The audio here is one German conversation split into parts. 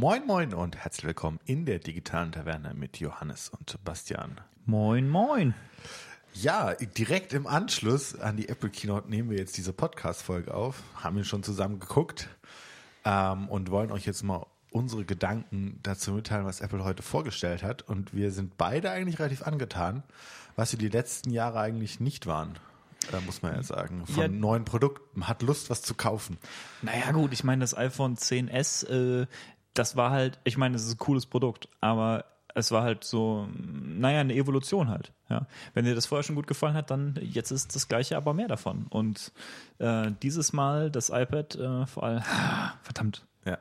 Moin Moin und herzlich willkommen in der digitalen Taverne mit Johannes und Bastian. Moin Moin. Ja, direkt im Anschluss an die Apple Keynote nehmen wir jetzt diese Podcast-Folge auf, haben wir schon zusammen geguckt ähm, und wollen euch jetzt mal unsere Gedanken dazu mitteilen, was Apple heute vorgestellt hat. Und wir sind beide eigentlich relativ angetan, was sie die letzten Jahre eigentlich nicht waren. Da muss man ja sagen, von Ja. neuen Produkten. Hat Lust, was zu kaufen. Naja gut, ich meine, das iPhone 10s, äh, das war halt, ich meine, es ist ein cooles Produkt, aber es war halt so, naja, eine Evolution halt. Ja. Wenn dir das vorher schon gut gefallen hat, dann jetzt ist das gleiche, aber mehr davon. Und äh, dieses Mal das iPad äh, vor allem, verdammt, Ja.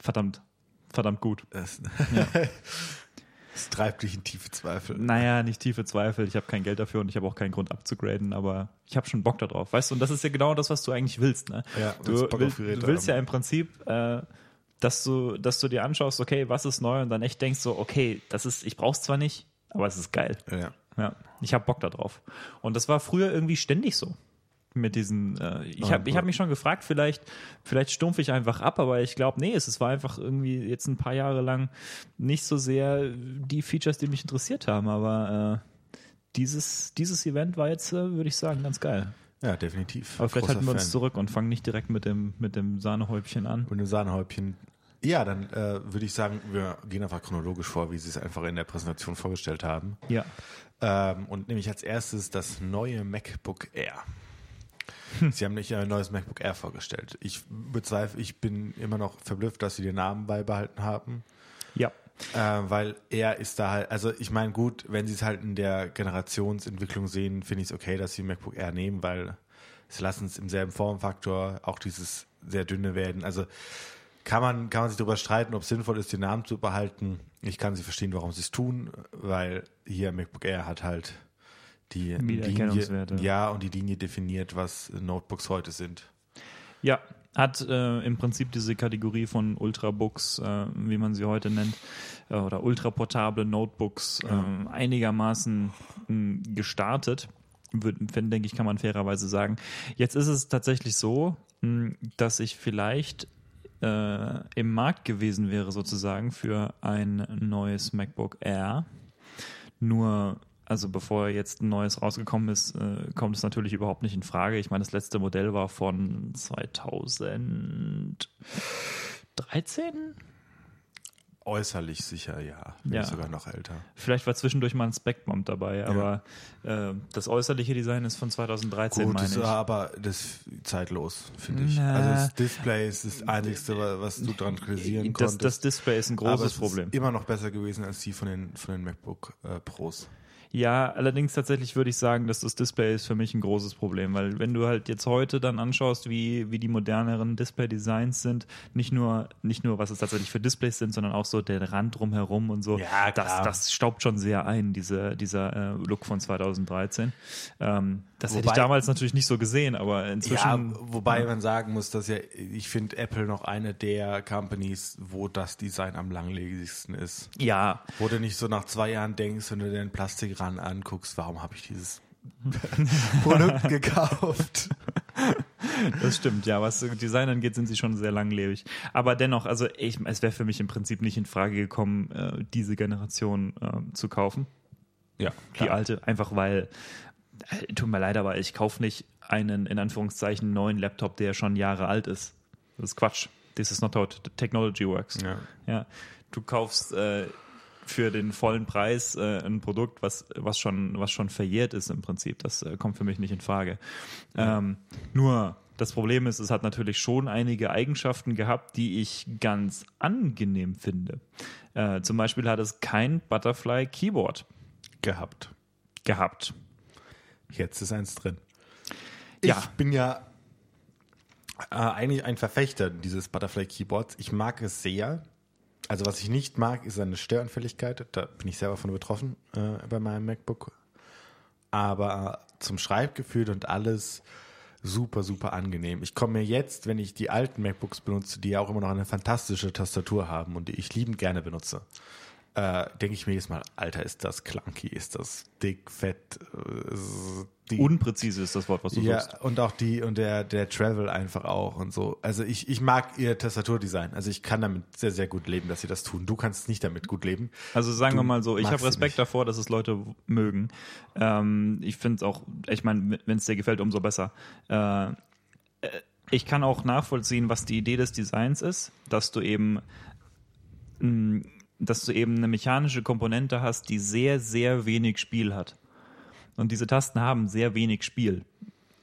verdammt, verdammt gut. Das, das treibt dich in tiefe Zweifel. Naja, nicht tiefe Zweifel. Ich habe kein Geld dafür und ich habe auch keinen Grund abzugraden, aber ich habe schon Bock darauf. Weißt du, und das ist ja genau das, was du eigentlich willst. Ne? Ja, du, willst du willst ja im Prinzip, äh, dass du, dass du dir anschaust, okay, was ist neu und dann echt denkst so, okay, das ist, ich brauch's zwar nicht, aber es ist geil. Ja. Ja, ich habe Bock darauf. Und das war früher irgendwie ständig so. Mit diesen, äh, ich habe ich hab mich schon gefragt, vielleicht, vielleicht stumpfe ich einfach ab, aber ich glaube, nee, es, es war einfach irgendwie jetzt ein paar Jahre lang nicht so sehr die Features, die mich interessiert haben, aber äh, dieses, dieses Event war jetzt, äh, würde ich sagen, ganz geil. Ja, definitiv. Aber vielleicht halten wir uns Fan. zurück und fangen nicht direkt mit dem, mit dem Sahnehäubchen an. Und ein Sahnehäubchen. Ja, dann äh, würde ich sagen, wir gehen einfach chronologisch vor, wie sie es einfach in der Präsentation vorgestellt haben. Ja. Ähm, und nämlich als erstes das neue MacBook Air. Sie haben nicht ein neues MacBook Air vorgestellt. Ich bezweifle, ich bin immer noch verblüfft, dass sie den Namen beibehalten haben. Ja. Äh, weil er ist da halt, also ich meine, gut, wenn sie es halt in der Generationsentwicklung sehen, finde ich es okay, dass sie MacBook Air nehmen, weil sie lassen es im selben Formfaktor auch dieses sehr dünne werden. Also kann man, kann man sich darüber streiten, ob es sinnvoll ist, den Namen zu behalten. Ich kann sie verstehen, warum sie es tun, weil hier MacBook Air hat halt die Linie, ja, und die Linie definiert, was Notebooks heute sind. Ja, hat äh, im Prinzip diese Kategorie von Ultrabooks, äh, wie man sie heute nennt, äh, oder ultraportable Notebooks äh, einigermaßen mh, gestartet. Würd, wenn, denke ich, kann man fairerweise sagen. Jetzt ist es tatsächlich so, mh, dass ich vielleicht äh, im Markt gewesen wäre, sozusagen, für ein neues MacBook Air. Nur, also bevor jetzt ein neues rausgekommen ist, äh, kommt es natürlich überhaupt nicht in Frage. Ich meine, das letzte Modell war von 2013. Äußerlich sicher, ja. Bin Ja. sogar noch älter. Vielleicht war zwischendurch mal ein Spec-Bump dabei, aber äh, das äußerliche Design ist von 2013, Gut, meine ist ich. aber das ist zeitlos, finde ich. Na. Also das Display ist das Einzige, wa- was du dran kritisieren Das, konntest. das Display ist ein aber großes es Problem. ist immer noch besser gewesen als die von den, von den MacBook äh, Pros. Ja, allerdings tatsächlich würde ich sagen, dass das Display ist für mich ein großes Problem, weil wenn du halt jetzt heute dann anschaust, wie, wie die moderneren Display-Designs sind, nicht nur, nicht nur, was es tatsächlich für Displays sind, sondern auch so der Rand drumherum und so, Ja, das, das staubt schon sehr ein, diese, dieser äh, Look von 2013. Ähm, das hätte Wobei- ich damals natürlich nicht so gesehen, aber Ja, inzwischen. wobei man sagen muss, dass ja, ich finde Apple noch eine der Companies, wo das Design am langlebigsten ist. Ja, Wo du nicht so nach zwei Jahren denkst, wenn du den Plastikrand anguckst, warum habe ich dieses Produkt gekauft? Das stimmt, ja. Was Design angeht, sind sie schon sehr langlebig. Aber dennoch, also ich, es wäre für mich im Prinzip nicht in Frage gekommen, äh, diese Generation äh, zu kaufen. Ja, Die alte, einfach weil, tut mir leid, aber ich kaufe nicht einen, in Anführungszeichen, neuen Laptop, der schon Jahre alt ist. Das ist Quatsch. This is not how technology works. Ja. Ja. Du kaufst äh, für den vollen Preis äh, ein Produkt, was, was, schon, was schon verjährt ist im Prinzip. Das äh, kommt für mich nicht in Frage. Ähm, nur das Problem ist, es hat natürlich schon einige Eigenschaften gehabt, die ich ganz angenehm finde. Äh, zum Beispiel hat es kein Butterfly Keyboard gehabt. gehabt. Jetzt ist eins drin. Ich Ja. bin ja äh, eigentlich ein Verfechter dieses Butterfly Keyboards. Ich mag es sehr. Also was ich nicht mag, ist seine Störanfälligkeit. Da bin ich selber von betroffen äh, bei meinem MacBook. Aber zum Schreibgefühl und alles super, super angenehm. Ich komme mir jetzt, wenn ich die alten MacBooks benutze, die ja auch immer noch eine fantastische Tastatur haben und die ich liebend gerne benutze, äh, denke ich mir jedes Mal, Alter, ist das clunky, ist das dick, fett, äh, Unpräzise ist das Wort, was du ja, suchst. und auch die und der, der Travel einfach auch und so. Also ich, ich mag ihr Tastaturdesign. Also ich kann damit sehr, sehr gut leben, dass sie das tun. Du kannst nicht damit gut leben. Also sagen Du wir mal so, ich habe Respekt davor, dass es Leute mögen. Ähm, ich finde es auch, ich meine, wenn es dir gefällt, umso besser. Äh, äh, ich kann auch nachvollziehen, was die Idee des Designs ist, dass du eben mh, dass du eben eine mechanische Komponente hast, die sehr, sehr wenig Spiel hat. Und diese Tasten haben sehr wenig Spiel.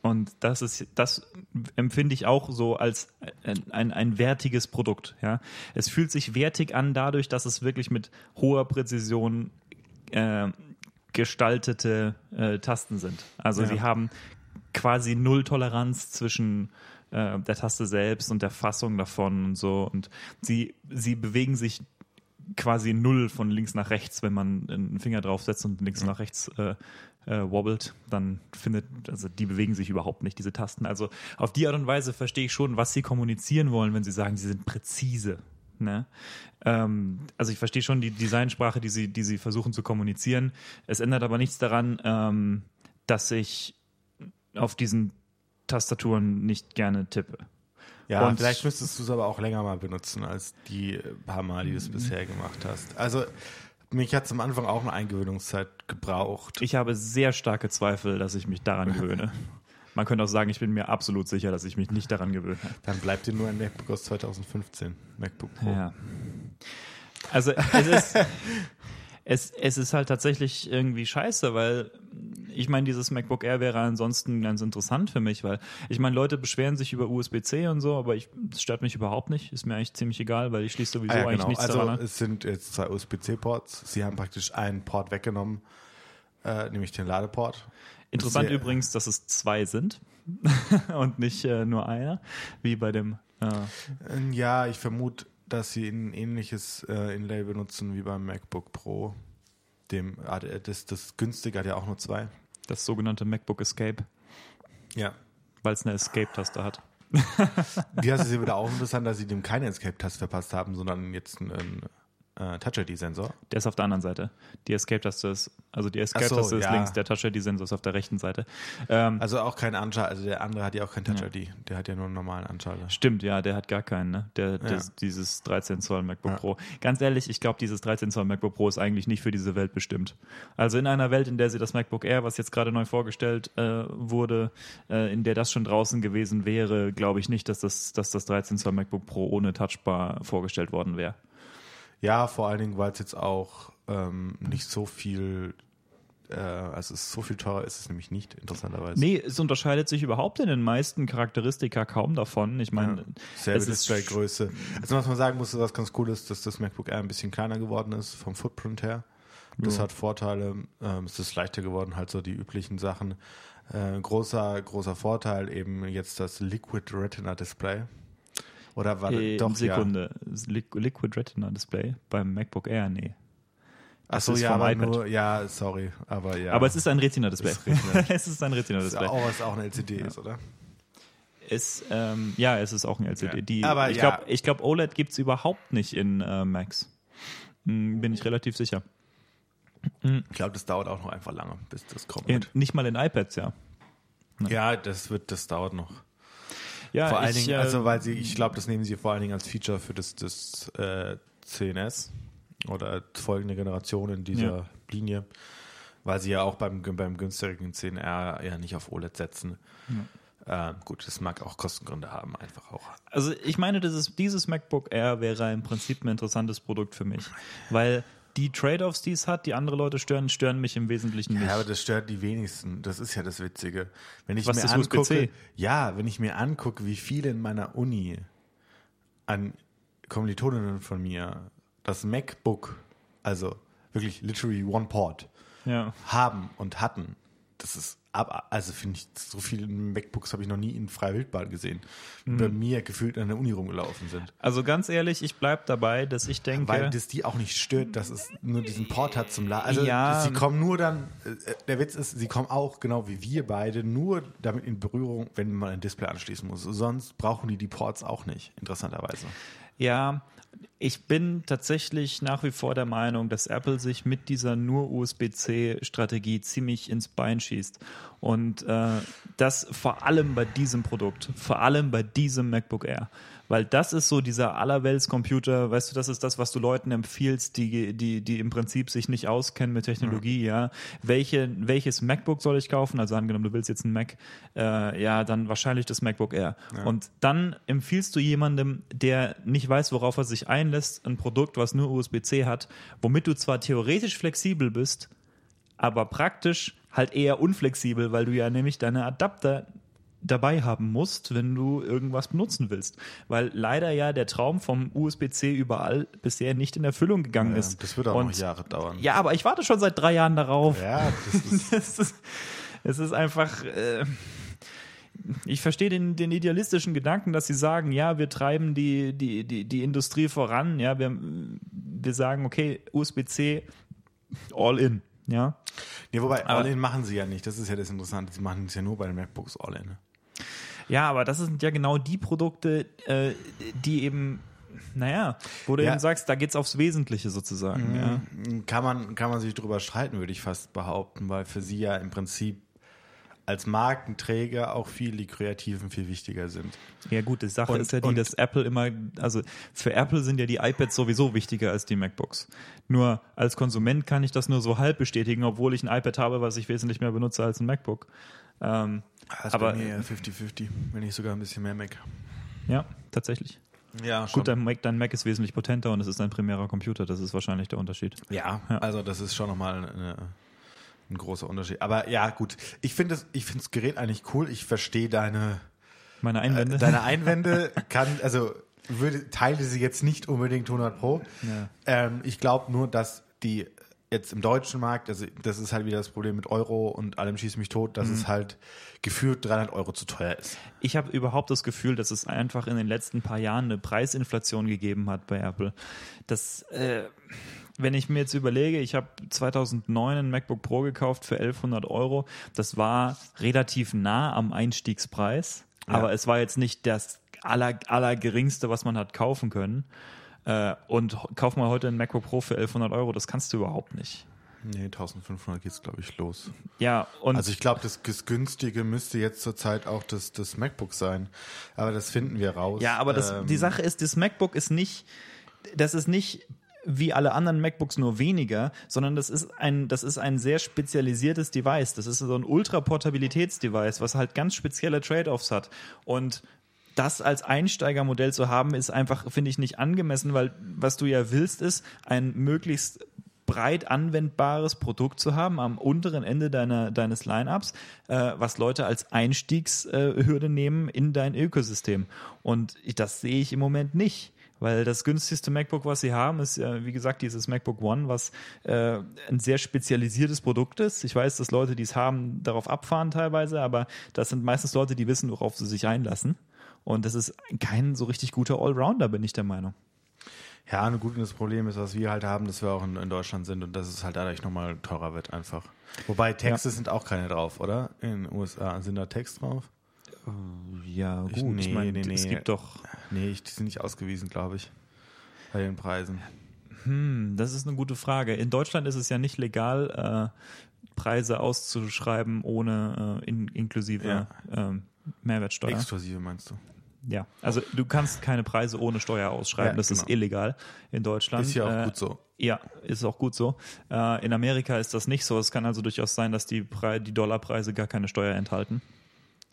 Und das ist, das empfinde ich auch so als ein, ein, ein wertiges Produkt. Ja, es fühlt sich wertig an dadurch, dass es wirklich mit hoher Präzision äh, gestaltete äh, Tasten sind. Also Ja. sie haben quasi null Toleranz zwischen äh, der Taste selbst und der Fassung davon und so. Und sie, sie bewegen sich quasi null von links nach rechts, wenn man einen Finger draufsetzt und links nach rechts äh, äh, wobbelt, dann findet, also die bewegen sich überhaupt nicht, diese Tasten. Also auf die Art und Weise verstehe ich schon, was sie kommunizieren wollen, wenn sie sagen, sie sind präzise. Ne? Ähm, also ich verstehe schon die Designsprache, die sie, die sie versuchen zu kommunizieren. Es ändert aber nichts daran, ähm, dass ich auf diesen Tastaturen nicht gerne tippe. Ja, Und- vielleicht müsstest du es aber auch länger mal benutzen als die paar Mal, die du es bisher gemacht hast. Also mich hat es am Anfang auch eine Eingewöhnungszeit gebraucht. Ich habe sehr starke Zweifel, dass ich mich daran gewöhne. Man könnte auch sagen, ich bin mir absolut sicher, dass ich mich nicht daran gewöhne. Dann bleibt dir nur ein MacBook aus 2015, MacBook Pro. Ja. Also es ist, es, es ist halt tatsächlich irgendwie scheiße, weil ich meine, dieses MacBook Air wäre ansonsten ganz interessant für mich, weil ich meine, Leute beschweren sich über USB-C und so, aber ich, das stört mich überhaupt nicht. Ist mir eigentlich ziemlich egal, weil ich schließe sowieso Ah, ja, eigentlich genau. nichts Also daran an. es sind jetzt zwei USB-C-Ports. Sie haben praktisch einen Port weggenommen, äh, nämlich den Ladeport. Interessant sehr- übrigens, dass es zwei sind und nicht äh, nur einer, wie bei dem Äh, Ja, ich vermute, dass sie ein ähnliches äh, Inlay benutzen wie beim MacBook Pro. Dem, ah, das, das günstige hat ja auch nur zwei. das sogenannte MacBook Escape, Ja. weil es eine Escape-Taste hat. Die hast du wieder auch interessant, dass sie dem keine Escape-Taste verpasst haben, sondern jetzt einen äh, Touch-ID-Sensor. Der ist auf der anderen Seite. Die Escape-Taste ist, also die Escape-Taste so, ist ja. links, der Touch-ID-Sensor ist auf der rechten Seite. Ähm, Also auch kein Anschalter, also der andere hat ja auch kein Touch-ID. Der hat ja nur einen normalen Anschalter. Stimmt, ja, der hat gar keinen, ne? Der, Ja. dieses 13 Zoll MacBook Ja. Pro. Ganz ehrlich, ich glaube, dieses 13 Zoll MacBook Pro ist eigentlich nicht für diese Welt bestimmt. Also in einer Welt, in der sie das MacBook Air, was jetzt gerade neu vorgestellt äh, wurde, äh, in der das schon draußen gewesen wäre, glaube ich nicht, dass das, dass das 13 Zoll MacBook Pro ohne Touchbar vorgestellt worden wäre. Ja, vor allen Dingen, weil es jetzt auch ähm, nicht so viel, äh, also es ist so viel teurer ist es nämlich nicht, interessanterweise. Nee, es unterscheidet sich überhaupt in den meisten Charakteristika kaum davon. Ich meine, Ja. Selbe es ist Displaygröße. Also was man sagen muss, was ganz cool ist, dass das MacBook Air ein bisschen kleiner geworden ist vom Footprint her. Das Ja. hat Vorteile. Ähm, es ist leichter geworden, halt so die üblichen Sachen. Äh, großer, großer Vorteil eben jetzt das Liquid Retina Display. Oder war Äh, doch Sekunde. Liqu- Liquid Retina Display beim MacBook Air, nee. Ja. Das Achso, ja, aber nur, ja, sorry, aber ja. Aber es ist ein Retina-Display. Es Retina. es ist ein Das Retina-Display. auch, was auch eine LCD ist, oder? Es, ähm, ja, es ist auch ein LCD. Ja. Die, Aber ich ja. glaube, glaub, OLED gibt es überhaupt nicht in äh, Macs. Hm, bin ich relativ sicher. Ich glaube, das dauert auch noch einfach lange, bis das kommt. In, nicht mal in iPads, ja. Ja, das wird, das dauert noch. Ja, vor allen ich, Dingen, äh, also weil sie, ich glaube, das nehmen sie vor allen Dingen als Feature für das, das äh, 10S oder folgende Generation in dieser Ja. Linie, weil sie ja auch beim, beim günstigen 10R ja nicht auf OLED setzen. Ähm, gut, das mag auch Kostengründe haben, einfach auch. Also ich meine, ist, dieses MacBook Air wäre im Prinzip ein interessantes Produkt für mich, weil die Trade-offs, die es hat, die andere Leute stören, stören mich im Wesentlichen nicht. Ja, aber das stört die wenigsten. Das ist ja das Witzige. Wenn ich Was mir angucke, ja, wenn ich mir angucke, wie viele in meiner Uni an Kommilitoninnen von mir das MacBook, also wirklich literally one port, ja. haben und hatten, das ist ab, also finde ich, so viele MacBooks habe ich noch nie in freier Wildbahn gesehen, Mhm. bei mir gefühlt an der Uni rumgelaufen sind. Also ganz ehrlich, ich bleib dabei, dass ich denke, Weil das die auch nicht stört, dass es nur diesen Port hat zum Laden. Also Ja. sie kommen nur dann, äh, der Witz ist, sie kommen auch, genau wie wir beide, nur damit in Berührung, wenn man ein Display anschließen muss. Sonst brauchen die die Ports auch nicht, interessanterweise. ja, ich bin tatsächlich nach wie vor der Meinung, dass Apple sich mit dieser nur USB-C-Strategie ziemlich ins Bein schießt. Und äh, das vor allem bei diesem Produkt, vor allem bei diesem MacBook Air weil das ist so dieser Allerweltscomputer, weißt du, das ist das, was du Leuten empfiehlst, die, die, die im Prinzip sich nicht auskennen mit Technologie, ja. ja. Welche, welches MacBook soll ich kaufen? Also angenommen, du willst jetzt ein Mac, äh, ja, dann wahrscheinlich das MacBook Air. Ja. Und dann empfiehlst du jemandem, der nicht weiß, worauf er sich einlässt, ein Produkt, was nur USB-C hat, womit du zwar theoretisch flexibel bist, aber praktisch halt eher unflexibel, weil du ja nämlich deine Adapter dabei haben musst, wenn du irgendwas benutzen willst. Weil leider ja der Traum vom USB-C überall bisher nicht in Erfüllung gegangen ja, ist. Das wird auch Und, noch Jahre dauern. Ja, aber ich warte schon seit drei Jahren darauf. Ja, das ist, das ist, es ist einfach. Äh, ich verstehe den, den idealistischen Gedanken, dass sie sagen, ja, wir treiben die, die, die, die Industrie voran, ja, wir, wir sagen, okay, USB-C all in. Ja. Nee, wobei, All-In machen sie ja nicht. Das ist ja das Interessante. Sie machen es ja nur bei den MacBooks All-In. Ne? Ja, aber das sind ja genau die Produkte, äh, die eben naja, wo du ja. eben sagst, da geht es aufs Wesentliche sozusagen. Mhm. Ja. Kann, man, kann man sich drüber streiten, würde ich fast behaupten, weil für sie ja im Prinzip als Markenträger auch viel die Kreativen viel wichtiger sind. Ja gut, die Sache und, ist ja die, dass Apple immer, also für Apple sind ja die iPads sowieso wichtiger als die MacBooks. Nur als Konsument kann ich das nur so halb bestätigen, obwohl ich ein iPad habe, was ich wesentlich mehr benutze als ein MacBook. Ähm, das aber bei mir 50-50, wenn nicht sogar ein bisschen mehr Mac. Ja, tatsächlich. Ja, schon. Gut, dein Mac, dein Mac ist wesentlich potenter und es ist ein primärer Computer, das ist wahrscheinlich der Unterschied. Ja, ja. also das ist schon nochmal eine, ein großer Unterschied. Aber ja, gut. Ich finde das, ich finde das Gerät eigentlich cool. Ich verstehe deine, meine Einwände. Äh, deine Einwände kann, also würde, teile sie jetzt nicht unbedingt 100 Pro. Ja. Ähm, ich glaube nur, dass die jetzt im deutschen Markt, also das ist halt wieder das Problem mit Euro und allem schießt mich tot, dass mhm. es halt gefühlt 300 Euro zu teuer ist. Ich habe überhaupt das Gefühl, dass es einfach in den letzten paar Jahren eine Preisinflation gegeben hat bei Apple. Das, äh, wenn ich mir jetzt überlege, ich habe 2009 ein MacBook Pro gekauft für 1100 Euro. Das war relativ nah am Einstiegspreis, ja. aber es war jetzt nicht das aller, allergeringste, was man hat kaufen können. Äh, und kauf mal heute ein MacBook Pro für 1100 Euro, das kannst du überhaupt nicht. Nee, 1500 geht's, glaube ich, los. Ja, und. Also ich glaube, das günstige müsste jetzt zurzeit auch das, das MacBook sein. Aber das finden wir raus. Ja, aber das, ähm, die Sache ist, das MacBook ist nicht, das ist nicht wie alle anderen MacBooks nur weniger, sondern das ist ein, das ist ein sehr spezialisiertes Device. Das ist so ein Ultra-Portabilitäts-Device, was halt ganz spezielle Trade-offs hat. Und das als Einsteigermodell zu haben, ist einfach, finde ich, nicht angemessen, weil was du ja willst, ist ein möglichst breit anwendbares Produkt zu haben am unteren Ende deiner, deines Lineups, äh, was Leute als Einstiegshürde nehmen in dein Ökosystem. Und das sehe ich im Moment nicht. Weil das günstigste MacBook, was sie haben, ist ja, wie gesagt, dieses MacBook One, was äh, ein sehr spezialisiertes Produkt ist. Ich weiß, dass Leute, die es haben, darauf abfahren teilweise, aber das sind meistens Leute, die wissen, worauf sie sich einlassen. Und das ist kein so richtig guter Allrounder, bin ich der Meinung. Ja, ein gutes Problem ist, was wir halt haben, dass wir auch in, in Deutschland sind und dass es halt dadurch nochmal teurer wird einfach. Wobei Texte ja. sind auch keine drauf, oder? In den USA sind da Text drauf? Ja, gut. Ich, nee, ich mein, nee, nee. Es gibt doch. Nee, die sind nicht ausgewiesen, glaube ich. Bei den Preisen. Hm, das ist eine gute Frage. In Deutschland ist es ja nicht legal, äh, Preise auszuschreiben ohne äh, in, inklusive ja. ähm, Mehrwertsteuer. Exklusive meinst du? Ja, also du kannst keine Preise ohne Steuer ausschreiben. Ja, das genau. ist illegal in Deutschland. Ist ja auch äh, gut so. Ja, ist auch gut so. Äh, in Amerika ist das nicht so. Es kann also durchaus sein, dass die, Pre die Dollarpreise gar keine Steuer enthalten,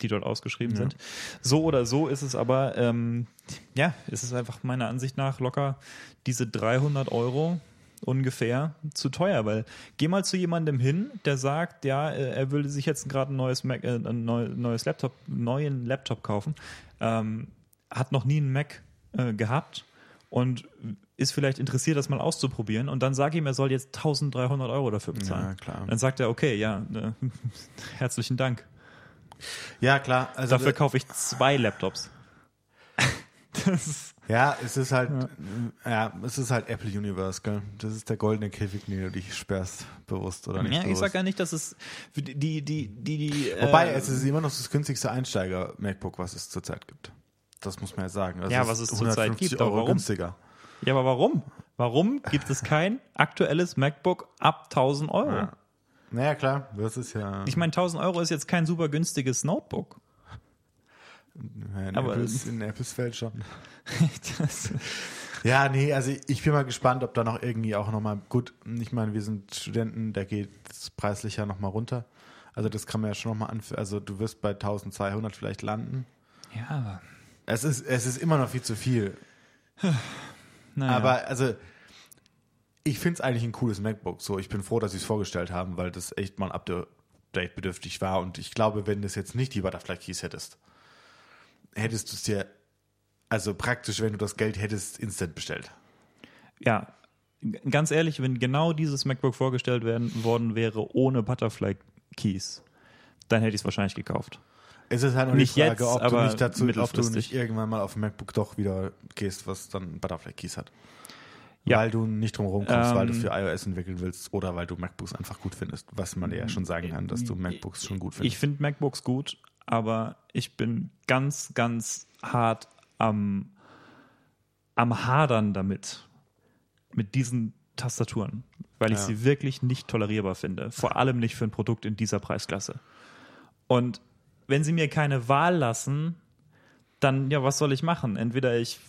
die dort ausgeschrieben ja. sind. So oder so ist es aber, ähm, ja, ist es einfach meiner Ansicht nach locker diese 300 Euro ungefähr zu teuer, weil geh mal zu jemandem hin, der sagt, ja, äh, er würde sich jetzt gerade ein neues Mac, äh, ein neues Laptop, neuen Laptop kaufen, ähm, hat noch nie einen Mac äh, gehabt und ist vielleicht interessiert, das mal auszuprobieren und dann sage ihm, er soll jetzt 1300 Euro dafür bezahlen. Ja, klar. Dann sagt er, okay, ja, äh, herzlichen Dank. Ja, klar. Also dafür kaufe ich zwei Laptops. das ja, es ist halt, ja. ja. es ist halt Apple Universe, gell? Das ist der goldene Käfig, den du dich sperrst, bewusst oder nicht. Ja, bewusst. ich sag ja nicht, dass es die, die, die, die. Wobei, äh, es ist immer noch das günstigste Einsteiger-MacBook, was es zurzeit gibt. Das muss man ja sagen. Also ja, was es zurzeit gibt, Euro warum? günstiger. Ja, aber warum? Warum gibt es kein aktuelles MacBook ab 1000 Euro? Ja. Naja, klar, das ist ja. Ich meine, 1000 Euro ist jetzt kein super günstiges Notebook. in, aber- Apples, in Apples Welt schon. Ja, nee, also ich bin mal gespannt, ob da noch irgendwie auch nochmal, gut, ich meine, wir sind Studenten, da geht es preislich ja nochmal runter. Also das kann man ja schon nochmal anführen. Also du wirst bei 1200 vielleicht landen. ja, aber. Es ist, es ist immer noch viel zu viel. Naja. Aber also ich finde es eigentlich ein cooles MacBook. So, ich bin froh, dass sie es vorgestellt haben, weil das echt mal update bedürftig war. Und ich glaube, wenn du es jetzt nicht die Butterfly Keys hättest, hättest du es dir, also praktisch, wenn du das Geld hättest, instant bestellt. ja, ganz ehrlich, wenn genau dieses MacBook vorgestellt werden, worden wäre ohne Butterfly Keys, dann hätte ich es wahrscheinlich gekauft. Es ist halt nur Nicht die Frage, jetzt, ob, du nicht dazu, ob du nicht irgendwann mal auf MacBook doch wieder gehst, was dann Butterfly Keys hat. Ja. Weil du nicht drum kommst, weil du Ähm, für iOS entwickeln willst oder weil du MacBooks einfach gut findest, was man ja schon sagen kann, dass du MacBooks schon gut Ich findest. finde MacBooks gut, aber ich bin ganz, ganz hart am, am Hadern damit, mit diesen Tastaturen, weil ich Ja. sie wirklich nicht tolerierbar finde. Vor allem nicht für ein Produkt in dieser Preisklasse. Und wenn sie mir keine Wahl lassen, dann, ja, was soll ich machen? Entweder ich,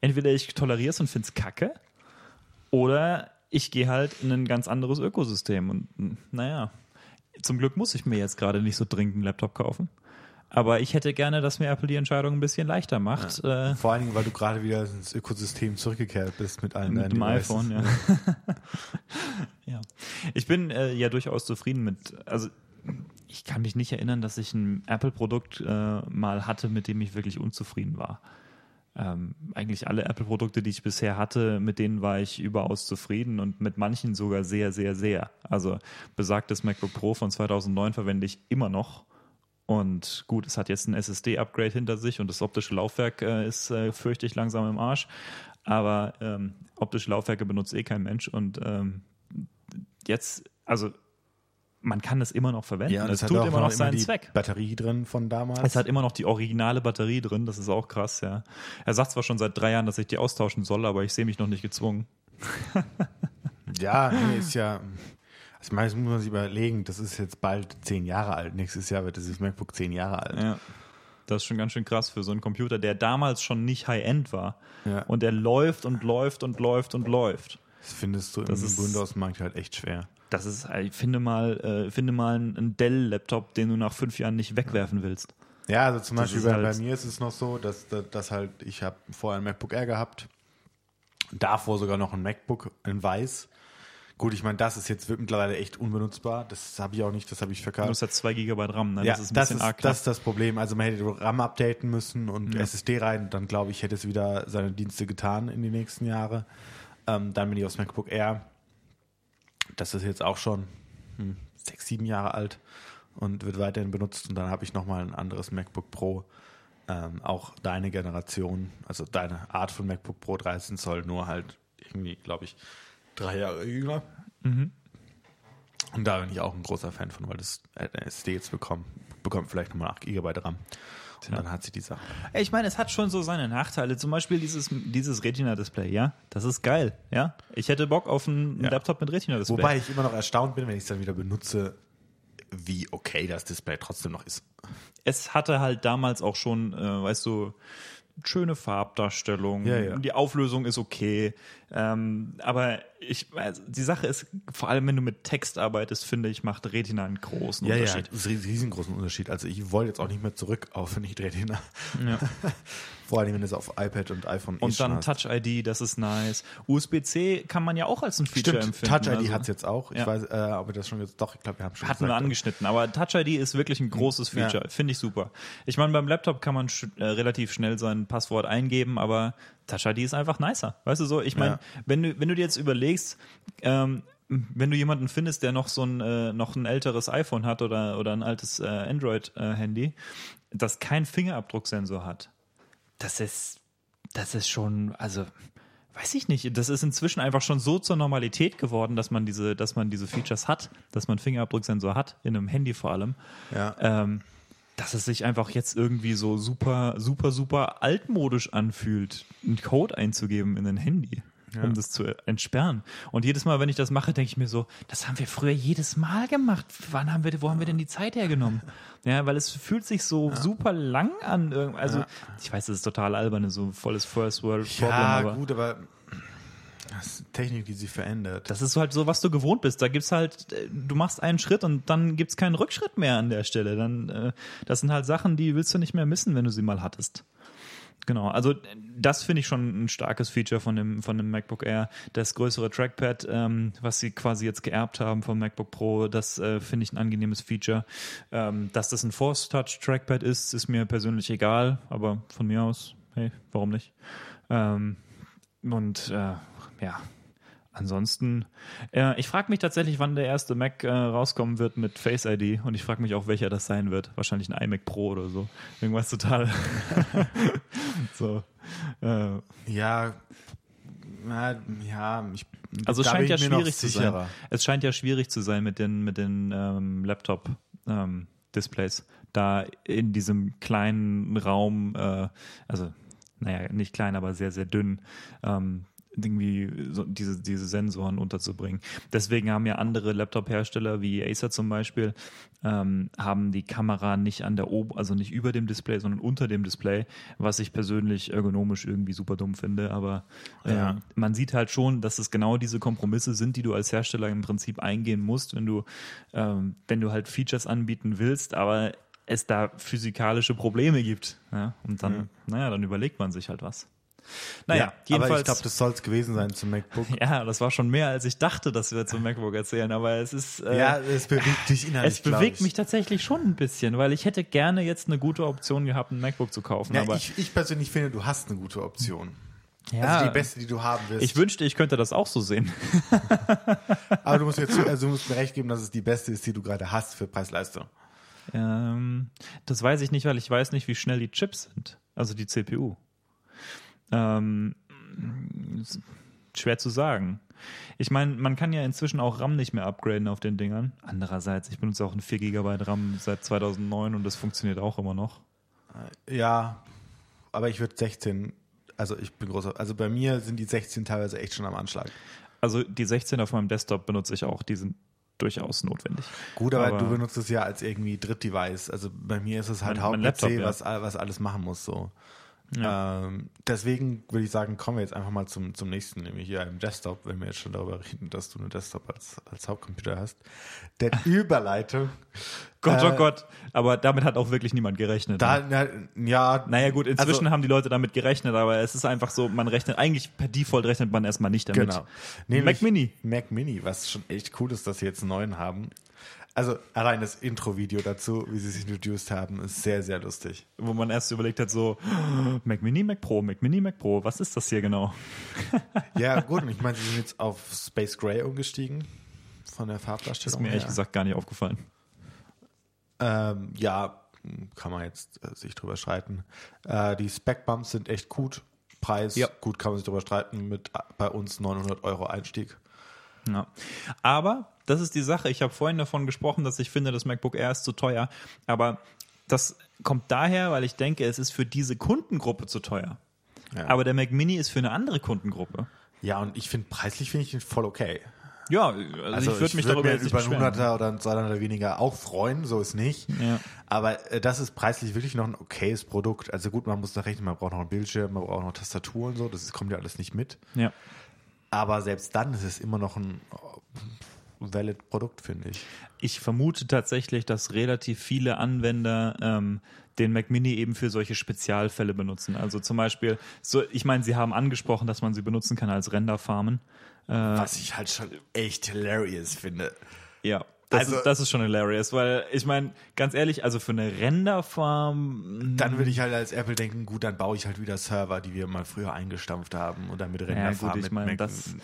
entweder ich toleriere es und finde es kacke, oder ich gehe halt in ein ganz anderes Ökosystem. Und naja, zum Glück muss ich mir jetzt gerade nicht so dringend einen Laptop kaufen. Aber ich hätte gerne, dass mir Apple die Entscheidung ein bisschen leichter macht. Äh, Vor allen Dingen, weil du gerade wieder ins Ökosystem zurückgekehrt bist mit allen mit dem iPhone, ja. ja. Ich bin äh, ja durchaus zufrieden mit, also ich kann mich nicht erinnern, dass ich ein Apple-Produkt äh, mal hatte, mit dem ich wirklich unzufrieden war. Ähm, eigentlich alle Apple-Produkte, die ich bisher hatte, mit denen war ich überaus zufrieden und mit manchen sogar sehr, sehr, sehr. Also besagtes MacBook Pro von 2009 verwende ich immer noch. Und gut, es hat jetzt ein SSD-Upgrade hinter sich und das optische Laufwerk äh, ist, äh, fürchte ich, langsam im Arsch. Aber ähm, optische Laufwerke benutzt eh kein Mensch. Und ähm, jetzt, also man kann es immer noch verwenden. Ja, und es tut immer noch immer seinen die Zweck. Batterie drin von damals. Es hat immer noch die originale Batterie drin, das ist auch krass, ja. Er sagt zwar schon seit drei Jahren, dass ich die austauschen soll, aber ich sehe mich noch nicht gezwungen. ja, nee, ist ja. Also meistens muss man sich überlegen, das ist jetzt bald zehn Jahre alt. Nächstes Jahr wird dieses MacBook zehn Jahre alt. Ja. Das ist schon ganz schön krass für so einen Computer, der damals schon nicht High-End war. Ja. Und der läuft und läuft und läuft und läuft. Das findest du Das im Windows-Markt halt echt schwer. Das ist, ich finde mal, äh, finde mal einen Dell-Laptop, den du nach fünf Jahren nicht wegwerfen willst. Ja, also zum Das Beispiel bei, halt- bei mir ist es noch so, dass, dass, dass halt, ich habe vorher ein MacBook Air gehabt, davor sogar noch ein MacBook in weiß. Gut, ich meine, das ist jetzt mittlerweile echt unbenutzbar. Das habe ich auch nicht, das habe ich Du verkauft. hast ja zwei Gigabyte RAM, ne? Ja, das ist ein das bisschen ist, arg das ist das Problem. Also man hätte RAM updaten müssen und Ja. SSD rein. Dann glaube ich, hätte es wieder seine Dienste getan in die nächsten Jahre. Ähm, dann bin ich aufs MacBook Air. Das ist jetzt auch schon hm, sechs, sieben Jahre alt und wird weiterhin benutzt. Und dann habe ich nochmal ein anderes MacBook Pro. Ähm, auch deine Generation, also deine Art von MacBook Pro 13 Zoll, nur halt irgendwie, glaube ich, drei Jahre jünger. Mhm. Und da bin ich auch ein großer Fan von, weil das äh, SD jetzt bekommt, bekommt vielleicht nochmal 8 GB RAM. Und dann hat sie die Sache. Ich meine, es hat schon so seine Nachteile. Zum Beispiel dieses, dieses Retina-Display, ja? Das ist geil, ja? Ich hätte Bock auf einen Ja. Laptop mit Retina-Display. Wobei ich immer noch erstaunt bin, wenn ich es dann wieder benutze, wie okay das Display trotzdem noch ist. es hatte halt damals auch schon, äh, weißt du, schöne Farbdarstellung, Ja, ja. die Auflösung ist okay, ähm, aber ich, also die Sache ist, vor allem wenn du mit Text arbeitest, finde ich, macht Retina einen großen Ja, ja, Unterschied. das ist ein riesengroßen Unterschied. Also ich wollte jetzt auch nicht mehr zurück auf nicht Retina. Ja. Vor allem, wenn du es auf iPad und iPhone Und dann hast. Touch ID, das ist nice. USB-C kann man ja auch als ein Feature Stimmt, empfinden. Touch ID also- hat es jetzt auch. Ich Ja. weiß, äh, ob wir das schon jetzt, doch, ich glaube, wir haben schon Hatten wir angeschnitten, aber Touch ID ist wirklich ein großes Ja. Feature. Finde ich super. Ich meine, beim Laptop kann man sch äh, relativ schnell sein Passwort eingeben, aber Touch ID ist einfach nicer. Weißt du so? Ich meine, Ja. wenn du, wenn du dir jetzt überlegst, ähm, wenn du jemanden findest, der noch so ein, äh, noch ein älteres iPhone hat oder, oder ein altes äh, Android-Handy, das keinen Fingerabdrucksensor hat, das ist, das ist schon, also, weiß ich nicht, das ist inzwischen einfach schon so zur Normalität geworden, dass man diese, dass man diese Features hat, dass man Fingerabdrucksensor hat, in einem Handy vor allem. Ja. Ähm, dass es sich einfach jetzt irgendwie so super, super, super altmodisch anfühlt, einen Code einzugeben in ein Handy. Um das zu entsperren. Und jedes Mal, wenn ich das mache, denke ich mir so, das haben wir früher jedes Mal gemacht. Wann haben wir, wo haben wir denn die Zeit hergenommen? Ja, weil es fühlt sich so super lang an. Also, ich weiß, das ist total albern, so volles First World Problem, Ja, aber gut, aber das ist Technik, die sich verändert. das ist halt so, was du gewohnt bist. Da gibt's halt, äh, du machst einen Schritt und dann gibt's keinen Rückschritt mehr an der Stelle. Dann, äh, das sind halt Sachen, die willst du nicht mehr missen, wenn du sie mal hattest. Genau, also das finde ich schon ein starkes Feature von dem, von dem MacBook Air. Das größere Trackpad, ähm, was sie quasi jetzt geerbt haben vom MacBook Pro, das äh, finde ich ein angenehmes Feature. Ähm, dass das ein Force Touch Trackpad ist, ist mir persönlich egal, aber von mir aus, hey, warum nicht? Ähm, und äh, ja, ansonsten, äh, ich frage mich tatsächlich, wann der erste Mac äh, rauskommen wird mit Face ID und ich frage mich auch, welcher das sein wird. Wahrscheinlich ein iMac Pro oder so. Irgendwas total. so. Äh, Ja, na, ja, ich, also es scheint ja schwierig zu sein. Es scheint ja schwierig zu sein mit den, mit den ähm, Laptop-Displays. da in diesem kleinen Raum, äh, also naja, nicht klein, aber sehr, sehr dünn, ähm, irgendwie so diese, diese Sensoren unterzubringen. Deswegen haben ja andere Laptop-Hersteller wie Acer zum Beispiel, ähm, haben die Kamera nicht an der Ober, also nicht über dem Display, sondern unter dem Display, was ich persönlich ergonomisch irgendwie super dumm finde. Aber äh, Ja. man sieht halt schon, dass es genau diese Kompromisse sind, die du als Hersteller im Prinzip eingehen musst, wenn du, ähm, wenn du halt Features anbieten willst, aber es da physikalische Probleme gibt. Ja? Und dann, naja, dann überlegt man sich halt was. Naja, ja, jedenfalls. aber ich glaube, das soll es gewesen sein zum MacBook. ja, das war schon mehr, als ich dachte, dass wir zum MacBook erzählen, aber es ist. Äh, ja, es bewegt dich innerlich. es bewegt mich ich. tatsächlich schon ein bisschen, weil ich hätte gerne jetzt eine gute Option gehabt, ein MacBook zu kaufen. Ja, aber ich, ich persönlich finde, du hast eine gute Option. ja, Also die beste, die du haben wirst. ich wünschte, ich könnte das auch so sehen. aber du musst, mir zu, also du musst mir recht geben, dass es die beste ist, die du gerade hast für Preis-Leistung. Ähm, das weiß ich nicht, weil ich weiß nicht, wie schnell die Chips sind, also die CPU. Ähm, schwer zu sagen. Ich meine, man kann ja inzwischen auch RAM nicht mehr upgraden auf den Dingern. Andererseits, ich benutze auch ein 4 GB RAM seit 2009 und das funktioniert auch immer noch. Ja, aber ich würde 16, also ich bin großer, also bei mir sind die 16 teilweise echt schon am Anschlag. Also die 16 auf meinem Desktop benutze ich auch, die sind durchaus notwendig. Gut, aber, Aber- du benutzt es ja als irgendwie Drittdevice. Also bei mir ist es halt Haupt-PC, ja. was, was alles machen muss. So. Ähm, deswegen würde ich sagen, kommen wir jetzt einfach mal zum, zum nächsten, nämlich hier im Desktop, wenn wir jetzt schon darüber reden, dass du einen Desktop als, als Hauptcomputer hast. Der Überleitung. Gott, Äh, oh Gott. Aber damit hat auch wirklich niemand gerechnet. Da, ne? na, ja, Naja gut, inzwischen Also- haben die Leute damit gerechnet, aber es ist einfach so, man rechnet, eigentlich per Default rechnet man erstmal nicht damit. Genau. Mac Mini. Mac Mini, was schon echt cool ist, dass sie jetzt einen neuen haben. Also allein das Intro-Video dazu, wie sie sich introduced haben, ist sehr, sehr lustig. Wo man erst überlegt hat, so, Mac Mini, Mac Pro, Mac Mini, Mac Pro, was ist das hier genau? Ja, gut, und ich meine, sie sind jetzt auf Space Gray umgestiegen von der Ist Farbdarstellung. mir ehrlich her. gesagt gar nicht aufgefallen. Ähm, ja, kann man jetzt äh, sich drüber streiten. Äh, die Spec-Bumps sind echt gut. Preis, Ja. gut, kann man sich drüber streiten. Mit äh, bei uns 900 Euro Einstieg. Ja. Aber das ist die Sache. Ich habe vorhin davon gesprochen, dass ich finde, das MacBook Air ist zu teuer. Aber das kommt daher, weil ich denke, es ist für diese Kundengruppe zu teuer. Ja. Aber der Mac Mini ist für eine andere Kundengruppe. Ja, und ich finde, preislich finde ich ihn voll okay. Ja, also, ich würde mich würd darüber jetzt über einen beschweren. 100er oder einen 200er weniger auch freuen, so ist nicht. Ja. Aber äh, das ist preislich wirklich noch ein okayes Produkt. Also gut, man muss da rechnen, man braucht noch einen Bildschirm, man braucht noch Tastatur und so, das kommt ja alles nicht mit. Ja. Aber selbst dann ist es immer noch ein valid Produkt, finde ich. Ich vermute tatsächlich, dass relativ viele Anwender ähm, den Mac Mini eben für solche Spezialfälle benutzen. Also zum Beispiel, so, ich meine, Sie haben angesprochen, dass man sie benutzen kann als Renderfarmen. Äh, Was ich halt schon echt hilarious finde. ja. Das, Also- ist, das ist schon hilarious, weil ich meine, ganz ehrlich, also für eine Renderfarm. Dann würde ich halt als Apple denken, gut, dann baue ich halt wieder Server, die wir mal früher eingestampft haben und dann mit Ja, Renderfarben gut, ich meine, das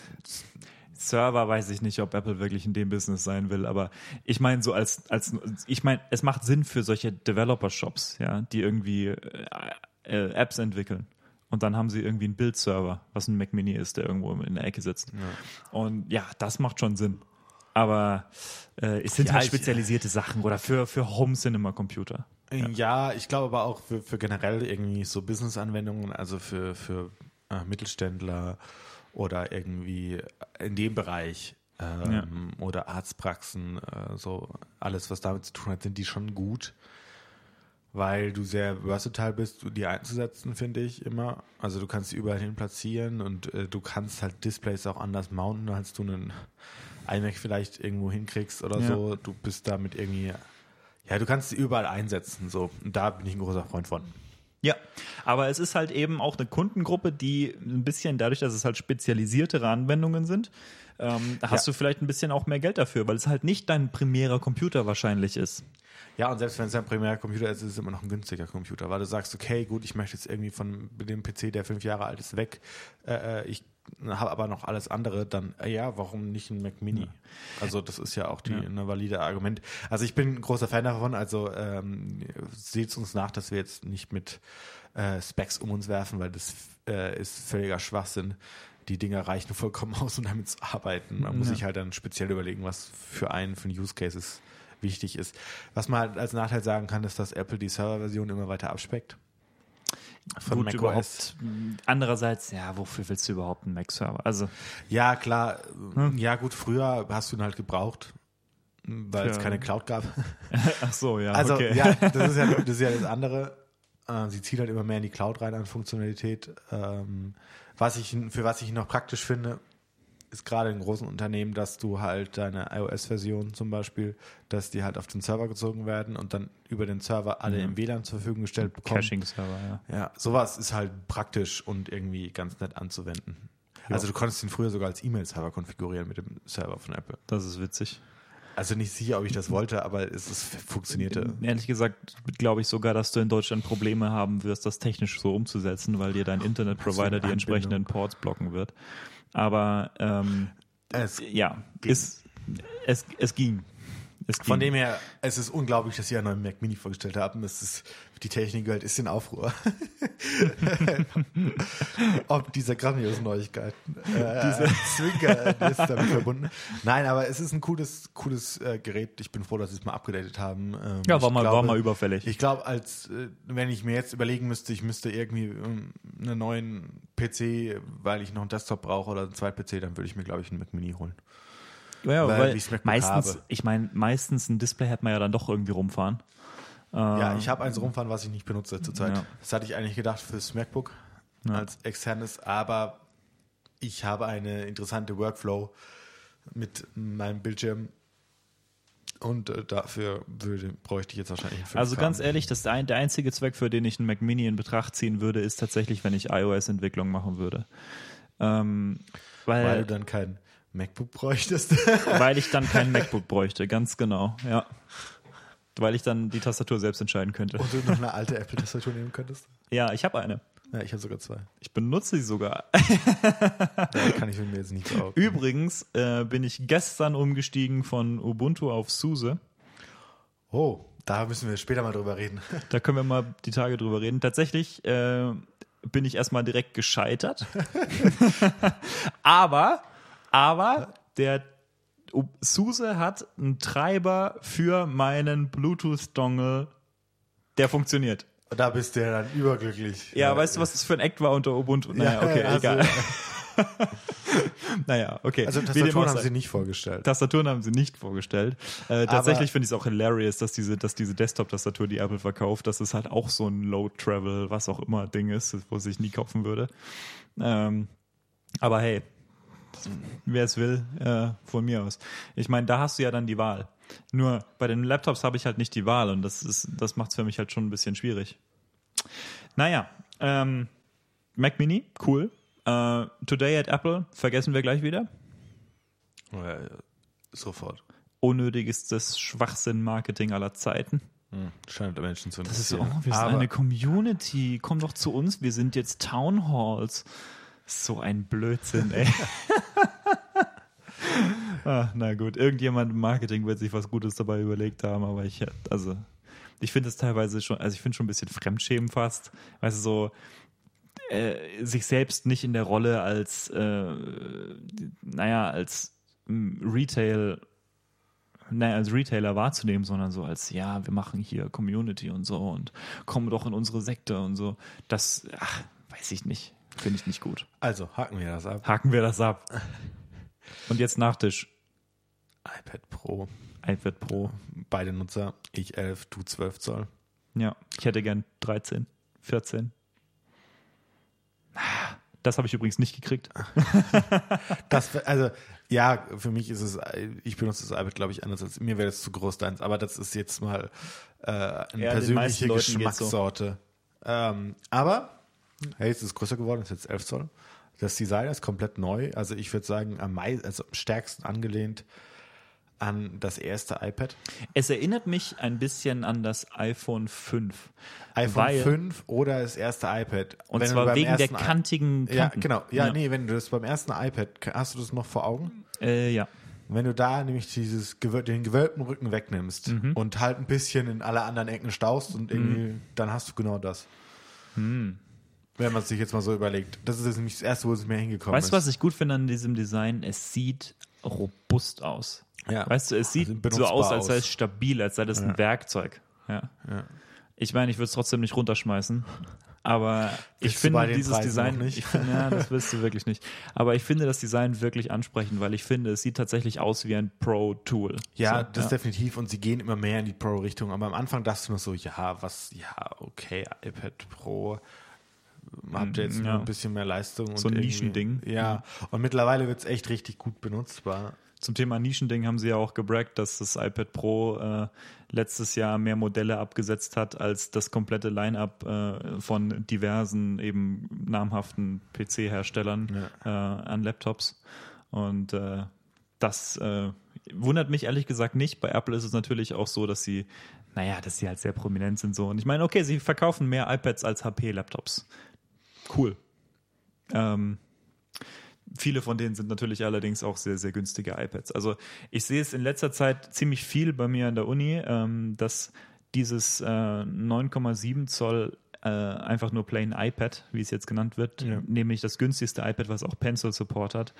Server weiß ich nicht, ob Apple wirklich in dem Business sein will, aber ich meine so als als ich meine, es macht Sinn für solche Developer Shops, ja, die irgendwie äh, äh, Apps entwickeln. Und dann haben sie irgendwie einen Bildserver, was ein Mac Mini ist, der irgendwo in der Ecke sitzt. Und ja, das macht schon Sinn. Aber äh, es sind Ja, halt ich- spezialisierte Sachen oder für, für Home Cinema Computer. Ja, ich glaube aber auch für, für generell irgendwie so Business-Anwendungen, also für, für äh, Mittelständler oder irgendwie in dem Bereich ähm, oder Arztpraxen, äh, so alles, was damit zu tun hat, sind die schon gut, weil du sehr versatile bist, die einzusetzen, finde ich immer. Also du kannst sie überall hin platzieren und äh, du kannst halt Displays auch anders mounten, als du einen iMac vielleicht irgendwo hinkriegst oder Ja. so. Du bist damit irgendwie ja, du kannst sie überall einsetzen, so. Und da bin ich ein großer Freund von. Ja, aber es ist halt eben auch eine Kundengruppe, die ein bisschen dadurch, dass es halt spezialisiertere Anwendungen sind, ähm, hast Ja. du vielleicht ein bisschen auch mehr Geld dafür, weil es halt nicht dein primärer Computer wahrscheinlich ist. Ja, und selbst wenn es ein Primärcomputer ist, ist es immer noch ein günstiger Computer, weil du sagst, okay, gut, ich möchte jetzt irgendwie von dem PC, der fünf Jahre alt ist, weg. Äh, äh, ich habe aber noch alles andere, dann, äh, ja, warum nicht ein Mac Mini? Also das ist ja auch die, eine valide Argument. Also ich bin ein großer Fan davon, also ähm, seht uns nach, dass wir jetzt nicht mit äh, Specs um uns werfen, weil das äh, ist völliger Schwachsinn. Die Dinger reichen vollkommen aus, um damit zu arbeiten. Man muss Ja. sich halt dann speziell überlegen, was für einen, für einen Use Cases wichtig ist. Was man halt als Nachteil sagen kann, ist, dass Apple die Serverversion immer weiter abspeckt. Von Gut, macOS. überhaupt. Andererseits, ja, wofür willst du überhaupt einen Mac-Server? Also, Ja, klar. Hm. Ja, gut, früher hast du ihn halt gebraucht, weil es Für- keine Cloud gab. ach so, ja, Also, okay. ja, das ist ja, das ist ja das andere. Äh, Sie zieht halt immer mehr in die Cloud rein an Funktionalität. Ähm, was ich, für was ich noch praktisch finde, ist gerade in großen Unternehmen, dass du halt deine iOS-Version zum Beispiel, dass die halt auf den Server gezogen werden und dann über den Server alle im WLAN zur Verfügung gestellt bekommen. Caching-Server, ja. Ja, sowas ist halt praktisch und irgendwie ganz nett anzuwenden. Also du konntest ihn früher sogar als E-Mail-Server konfigurieren mit dem Server von Apple. Das ist witzig. Also nicht sicher, ob ich das wollte, aber es ist, funktionierte. Ehrlich gesagt glaube ich sogar, dass du in Deutschland Probleme haben wirst, das technisch so umzusetzen, weil dir dein Internetprovider die entsprechenden Ports blocken wird. Aber ähm, Es, ja, Ging. es, es, es ging. Von dem her, es ist unglaublich, dass sie einen neuen Mac Mini vorgestellt haben. Es ist, die Technikwelt ist in Aufruhr. Ob dieser grandiosen Neuigkeiten. Äh, dieser Zwinker ist damit verbunden. Nein, aber es ist ein cooles, cooles äh, Gerät. Ich bin froh, dass sie es mal abgedatet haben. Ähm, ja, war mal, war glaube- mal überfällig. Ich glaube, als äh, wenn ich mir jetzt überlegen müsste, ich müsste irgendwie ähm, einen neuen PC, weil ich noch einen Desktop brauche oder einen Zweit-PC, dann würde ich mir, glaube ich, einen Mac Mini holen. Ja, weil weil meistens, habe. ich meine, meistens ein Display hat man ja dann doch irgendwie rumfahren. Ja, ich habe eins rumfahren, was ich nicht benutze zurzeit. Ja. Das hatte ich eigentlich gedacht fürs MacBook Ja. als externes, aber ich habe eine interessante Workflow mit meinem Bildschirm und äh, dafür würde, bräuchte ich jetzt wahrscheinlich einen 5K. Also ganz ehrlich, das ein, der einzige Zweck, für den ich einen Mac Mini in Betracht ziehen würde, ist tatsächlich, wenn ich iOS-Entwicklung machen würde. Ähm, weil, weil du dann kein MacBook bräuchtest. weil ich dann kein MacBook bräuchte, ganz genau, ja. Weil ich dann die Tastatur selbst entscheiden könnte. und du noch eine alte Apple-Tastatur nehmen könntest. Ja, ich habe eine. Ja, ich habe sogar zwei. Ich benutze sie sogar. Da kann ich mir jetzt nicht so Übrigens äh, bin ich gestern umgestiegen von Ubuntu auf SUSE. Oh, da müssen wir später mal drüber reden. Da können wir mal die Tage drüber reden. Tatsächlich äh, bin ich erstmal direkt gescheitert. aber, aber der SUSE hat einen Treiber für meinen Bluetooth-Dongle, der funktioniert. Da bist du ja dann überglücklich. Ja, weißt du, was das für ein Act war unter Ubuntu? Naja, Ja, okay, also- egal. naja, okay. Also Tastaturen haben sie nicht vorgestellt. Tastaturen haben sie nicht vorgestellt. Äh, tatsächlich finde ich es auch hilarious, dass diese, dass diese Desktop-Tastatur, die Apple verkauft, dass es halt auch so ein Low-Travel, was auch immer Ding ist, wo ich nie kaufen würde. Ähm, aber hey, wer es will, äh, von mir aus. Ich meine, da hast du ja dann die Wahl. Nur bei den Laptops habe ich halt nicht die Wahl und das ist, das macht es für mich halt schon ein bisschen schwierig. Naja, ähm, Mac Mini, cool. Äh, Today at Apple, vergessen wir gleich wieder. Ja, ja, sofort. unnötigstes Schwachsinn-Marketing aller Zeiten. Hm, scheint Menschen zu Das ist, interessieren. oh, wir sind Aber eine Community, komm doch zu uns, wir sind jetzt Town Halls. So ein Blödsinn, ey. ah, na gut, irgendjemand im Marketing wird sich was Gutes dabei überlegt haben, aber ich, also, ich finde es teilweise schon, also ich finde schon ein bisschen Fremdschämen fast. Weißt du, so, äh, sich selbst nicht in der Rolle als, äh, naja, als mm, Retail naja, als Retailer wahrzunehmen, sondern so als, ja, wir machen hier Community und so und kommen doch in unsere Sekte und so. Das, ach, weiß ich nicht. Finde ich nicht gut. Also, haken wir das ab. Haken wir das ab. Und jetzt Nachtisch. iPad Pro, iPad Pro. beide Nutzer, ich 11, du 12 Zoll. Ja, ich hätte gern 13, 14. Das habe ich übrigens nicht gekriegt. Das, also, ja, für mich ist es, ich benutze das iPad, glaube ich, anders als mir wäre das zu groß deins, aber das ist jetzt mal äh, eine meisten persönliche geht's so. Geschmackssorte. Ähm, aber, hey, es ist größer geworden, es ist jetzt 11 Zoll. Das Design ist komplett neu. Also ich würde sagen, am, mei also am stärksten angelehnt an das erste iPad. Es erinnert mich ein bisschen an das iPhone 5. iPhone Weil- 5 oder das erste iPad. Und Wenn du zwar wegen der ersten i- kantigen Ja, Kanten. genau. Ja, Ja. nee, wenn du das beim ersten iPad, hast du das noch vor Augen? Äh, ja. Wenn du da nämlich dieses den gewölbten Rücken wegnimmst Mhm. und halt ein bisschen in alle anderen Ecken staust und irgendwie, dann hast du genau das. Mhm. Wenn man sich jetzt mal so überlegt. Das ist jetzt nämlich das erste, wo es mir hingekommen Weißt du, ist. was ich gut finde an diesem Design? Es sieht robust aus. Ja. Weißt du, es sieht Also so aus, als sei es stabil, als sei das ein Werkzeug. Ja. Ja. Ich meine, ich würde es trotzdem nicht runterschmeißen. Aber ich finde dieses Preisen Design, nicht? ich finde, ja, das willst du wirklich nicht. Aber ich finde das Design wirklich ansprechend, weil ich finde, es sieht tatsächlich aus wie ein Pro-Tool. Ja, so, das definitiv. Und sie gehen immer mehr in die Pro-Richtung. Aber am Anfang dachtest du noch so, ja, was, ja, okay, iPad Pro. Habt ihr jetzt nur ja. ein bisschen mehr Leistung? und So ein Nischending. Ja. Und mittlerweile wird es echt richtig gut benutzbar. Zum Thema Nischending haben sie ja auch gebraggt, dass das iPad Pro äh, letztes Jahr mehr Modelle abgesetzt hat als das komplette Line-up äh, von diversen eben namhaften PC-Herstellern äh, an Laptops. Und äh, das äh, wundert mich ehrlich gesagt nicht. Bei Apple ist es natürlich auch so, dass sie, naja, dass sie halt sehr prominent sind so. Und ich meine, okay, sie verkaufen mehr iPads als HP-Laptops. Cool. Ähm, Viele von denen sind natürlich allerdings auch sehr, sehr günstige iPads. Also ich sehe es in letzter Zeit ziemlich viel bei mir an der Uni, ähm, dass dieses äh, 9,7 Zoll äh, einfach nur plain iPad, wie es jetzt genannt wird, Ja. nämlich das günstigste iPad, was auch Pencil Support hat,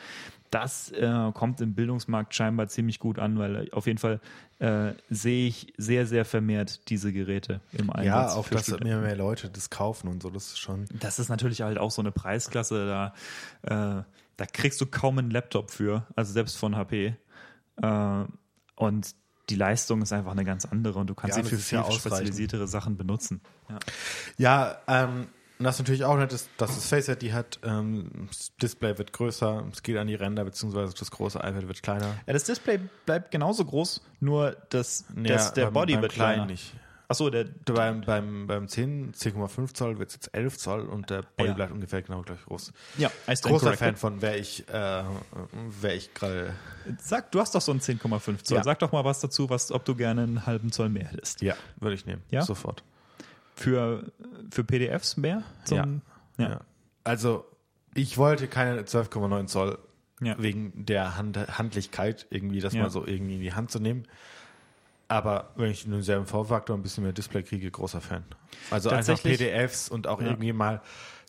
das äh, kommt im Bildungsmarkt scheinbar ziemlich gut an, weil auf jeden Fall äh, sehe ich sehr, sehr vermehrt diese Geräte im Einsatz. Ja, auch dass mehr mehr Leute das kaufen und so, das ist schon. Das ist natürlich halt auch so eine Preisklasse, da, äh, da kriegst du kaum einen Laptop für, also selbst von HP. Äh, und die Leistung ist einfach eine ganz andere und du kannst Ja, sie für ist viel ja spezialisiertere Sachen benutzen. Ja. Ja, ähm, und das ist natürlich auch nett, dass, dass das Face die hat, ähm, das Display wird größer, es geht an die Ränder, beziehungsweise das große iPad wird kleiner. ja, das Display bleibt genauso groß, nur das, das, der beim- Body beim wird kleiner. nicht. Achso, der, Beim, beim, beim 10, 10,5 Zoll wird es jetzt 11 Zoll und der Body Ja. bleibt ungefähr genau gleich groß. ja, stand Großer corrected. Fan von, wäre ich, äh, ich gerade, Sag, du hast doch so einen 10,5 Zoll. Ja. Sag doch mal was dazu, was, ob du gerne einen halben Zoll mehr hättest. ja, würde ich nehmen. Ja? Sofort. Für, für PDFs mehr? Ja. ja. Also, ich wollte keine 12,9 Zoll wegen der Hand Handlichkeit, irgendwie das mal so irgendwie in die Hand zu nehmen. Aber wenn ich einen selben Vorfaktor ein bisschen mehr Display kriege, großer Fan. Also einfach PDFs und auch Ja. irgendwie mal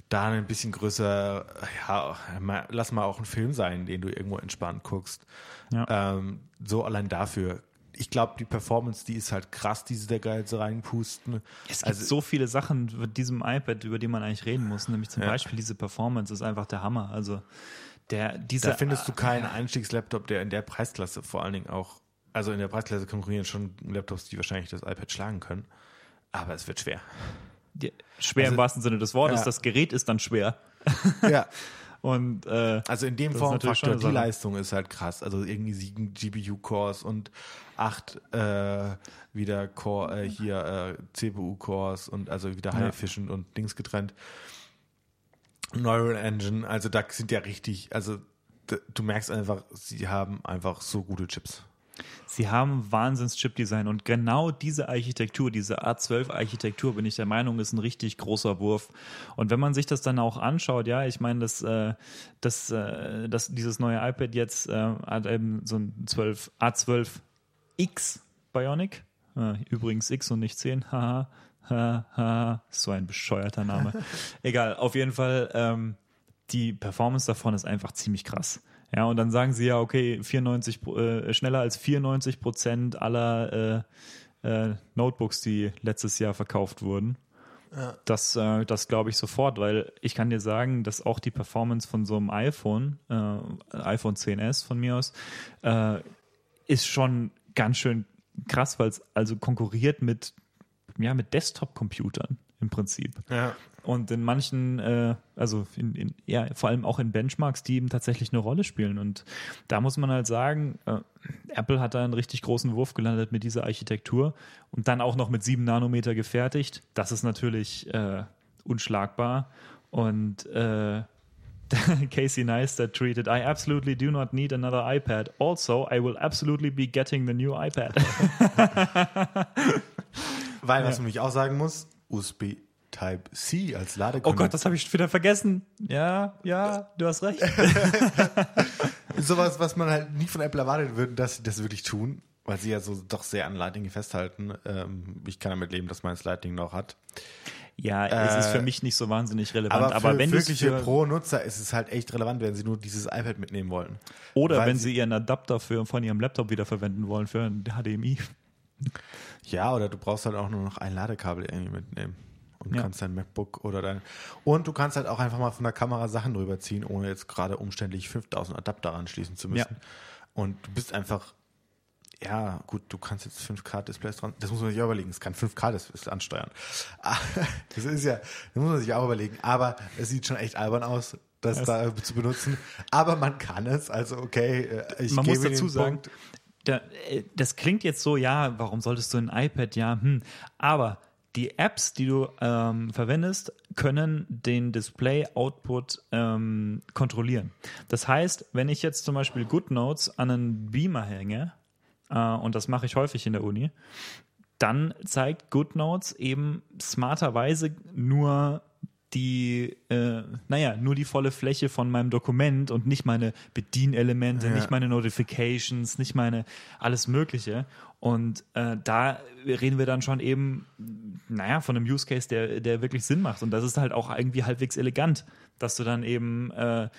da ein bisschen größer, ja, mal, lass mal auch ein Film sein, den du irgendwo entspannt guckst. Ja. Ähm, so allein dafür. Ich glaube, die Performance, die ist halt krass, die sie da geil so reinpusten. Es gibt Also- so viele Sachen mit diesem iPad, über die man eigentlich reden muss. Nämlich zum Ja. Beispiel diese Performance ist einfach der Hammer. Also der, dieser, Da findest du keinen Einstiegslaptop, der in der Preisklasse vor allen Dingen auch, also in der Preisklasse konkurrieren schon Laptops, die wahrscheinlich das iPad schlagen können. Aber es wird schwer. die, schwer also- im wahrsten Sinne des Wortes. Ja. Das Gerät ist dann schwer. Ja. Und äh, Also in dem Formfaktor, die. Leistung ist halt krass. Also irgendwie sieben GPU-Cores und acht äh, wieder Core, äh, hier äh, CPU-Cores und also wieder Ja. High Efficient und Dings getrennt. Neural Engine, also da sind ja richtig, also du merkst einfach, sie haben einfach so gute Chips. Sie haben Wahnsinns-Chip-Design und genau diese Architektur, diese A12-Architektur, bin ich der Meinung, ist ein richtig großer Wurf. Und wenn man sich das dann auch anschaut, ja, ich meine, das, äh, das, äh, das, dieses neue iPad jetzt äh, hat eben so ein 12, A12X Bionic. Übrigens X und nicht 10, haha. Ha, ha, so ein bescheuerter Name. Egal, auf jeden Fall, ähm, die Performance davon ist einfach ziemlich krass. Ja, und dann sagen sie ja, okay, 94, Pro- äh, schneller als 94 Prozent aller äh, äh, Notebooks, die letztes Jahr verkauft wurden. Das, äh, das glaube ich sofort, weil ich kann dir sagen, dass auch die Performance von so einem iPhone, äh, iPhone 10s von mir aus, äh, ist schon ganz schön krass, weil es also konkurriert mit, ja, mit Desktop-Computern im Prinzip. Ja. Und in manchen, äh, also in, in, ja, vor allem auch in Benchmarks, die eben tatsächlich eine Rolle spielen. Und da muss man halt sagen, äh, Apple hat da einen richtig großen Wurf gelandet mit dieser Architektur und dann auch noch mit sieben Nanometer gefertigt. Das ist natürlich äh, unschlagbar. Und äh, Casey Neistat tweeted, I absolutely do not need another iPad. Also, I will absolutely be getting the new iPad. Weil, was man nämlich auch sagen muss, USB Type-C als oh Ladekonnektor. Gott, das habe ich wieder vergessen. Ja, ja, du hast recht. sowas, was man halt nie von Apple erwartet würde, dass sie das wirklich tun, weil sie ja so doch sehr an Lightning festhalten. Ähm, ich kann damit leben, dass man das Lightning noch hat. Ja, es ist Äh, für mich nicht so wahnsinnig relevant. Aber, Aber, für wenn du wirkliche Pro-Nutzer ist es halt echt relevant, wenn sie nur dieses iPad mitnehmen wollen. oder wenn sie- sie ihren Adapter für, von ihrem Laptop wieder verwenden wollen für ein HDMI. Ja, oder du brauchst halt auch nur noch ein Ladekabel irgendwie mitnehmen. Und Ja. kannst dein MacBook oder dein. Und du kannst halt auch einfach mal von der Kamera Sachen drüber ziehen, ohne jetzt gerade umständlich 5000 Adapter anschließen zu müssen. Ja. Und du bist einfach. Ja, gut, du kannst jetzt 5K-Displays dran. Das muss man sich auch überlegen. Es kann 5K-Displays ansteuern. Das ist ja, das muss man sich auch überlegen. Aber es sieht schon echt albern aus, das da zu benutzen. Aber man kann es. Also, okay, äh, ich Man muss dazu sagen, Punkt. Da, äh, das klingt jetzt so, ja, warum solltest du ein iPad, ja, hm. Aber die Apps, die du ähm, verwendest, können den Display-Output ähm, kontrollieren. Das heißt, wenn ich jetzt zum Beispiel GoodNotes an einen Beamer hänge, äh, und das mache ich häufig in der Uni, dann zeigt GoodNotes eben smarterweise nur die, äh, naja, nur die volle Fläche von meinem Dokument und nicht meine Bedienelemente, Ja. nicht meine Notifications, nicht meine alles Mögliche. Und äh, da reden wir dann schon eben, naja, von einem Use Case, der, der wirklich Sinn macht. Und das ist halt auch irgendwie halbwegs elegant, dass du dann eben äh,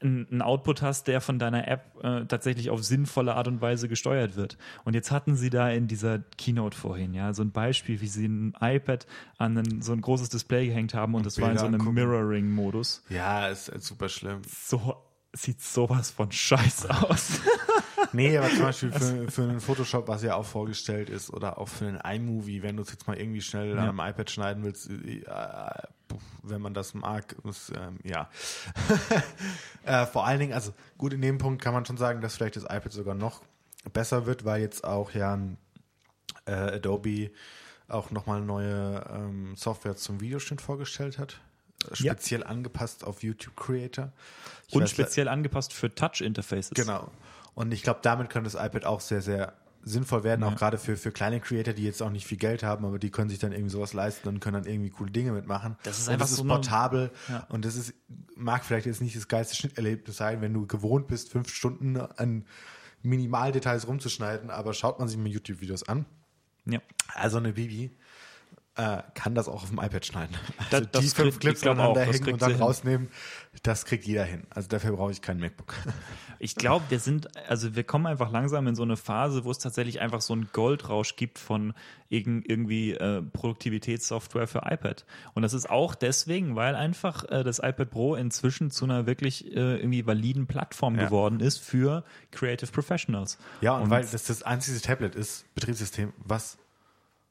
einen Output hast, der von deiner App äh, tatsächlich auf sinnvolle Art und Weise gesteuert wird. Und jetzt hatten sie da in dieser Keynote vorhin, ja, so ein Beispiel, wie sie ein iPad an ein, so ein großes Display gehängt haben und das war in Bilder so einem. Mirroring-Modus. Ja, ist, ist super schlimm. So sieht sowas von scheiße aus. Nee, aber zum Beispiel für, für einen Photoshop, was ja auch vorgestellt ist, oder auch für einen iMovie, wenn du es jetzt mal irgendwie schnell Ja. am iPad schneiden willst, äh, äh, wenn man das mag, ist, ähm, ja. äh, vor allen Dingen, also gut, in dem Punkt kann man schon sagen, dass vielleicht das iPad sogar noch besser wird, weil jetzt auch ja äh, Adobe auch nochmal neue ähm, Software zum Videoschnitt vorgestellt hat. Äh, Ja. Speziell angepasst auf YouTube Creator. Ich Und weiß- speziell angepasst für Touch-Interfaces. Genau. Und ich glaube, damit könnte das iPad auch sehr, sehr sinnvoll werden, auch gerade für, für kleine Creator, die jetzt auch nicht viel Geld haben, aber die können sich dann irgendwie sowas leisten und können dann irgendwie coole Dinge mitmachen. Das ist und einfach das ist so eine- portabel Ja. und das ist, mag vielleicht jetzt nicht das geilste Schnitterlebnis sein, wenn du gewohnt bist, fünf Stunden an Minimaldetails rumzuschneiden, aber schaut man sich mal YouTube-Videos an. Ja. Also eine Bibi äh, kann das auch auf dem iPad schneiden. Also das die fünf Clips auch, aneinander das hängen und dann rausnehmen, das kriegt jeder hin. Also dafür brauche ich kein MacBook. Ich glaube, wir sind, also wir kommen einfach langsam in so eine Phase, wo es tatsächlich einfach so einen Goldrausch gibt von irg- irgendwie äh, Produktivitätssoftware für iPad. Und das ist auch deswegen, weil einfach äh, das iPad Pro inzwischen zu einer wirklich äh, irgendwie validen Plattform Ja. geworden ist für Creative Professionals. Ja, und, weil das das einzige Tablet ist, Betriebssystem, was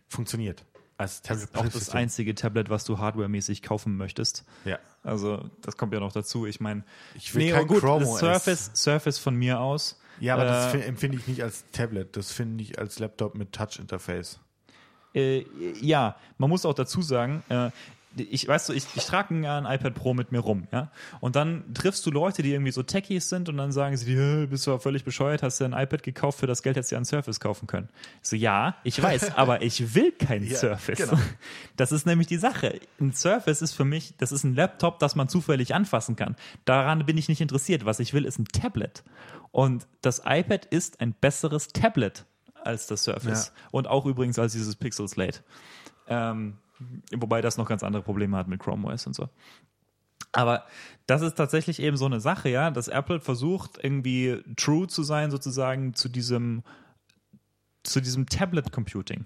funktioniert. Als Das ist auch das einzige Tablet, was du hardwaremäßig kaufen möchtest. Ja. Also, das kommt ja noch dazu. Ich meine, Ich will kein gut, Chrome das OS. Surface, Surface von mir aus. Ja, aber das äh, fin- empfinde ich nicht als Tablet, das finde ich als Laptop mit Touch-Interface. Äh, ja, man muss auch dazu sagen, äh, ich weißt du, ich, ich trage ein, ein iPad Pro mit mir rum, ja. Und dann triffst du Leute, die irgendwie so Techies sind und dann sagen sie dir, "Hä, bist du völlig bescheuert, hast du ein iPad gekauft, für das Geld hättest du ja ein Surface kaufen können. Ich so, ja, ich weiß, aber ich will kein Ja, Surface. genau. Das ist nämlich die Sache. Ein Surface ist für mich, das ist ein Laptop, das man zufällig anfassen kann. Daran bin ich nicht interessiert. Was ich will, ist ein Tablet. Und das iPad ist ein besseres Tablet als das Surface. Ja. Und auch übrigens als dieses Pixel Slate. Ähm, wobei das noch ganz andere Probleme hat mit Chrome OS und so. Aber das ist tatsächlich eben so eine Sache, ja, dass Apple versucht, irgendwie true zu sein, sozusagen zu diesem, zu diesem Tablet Computing.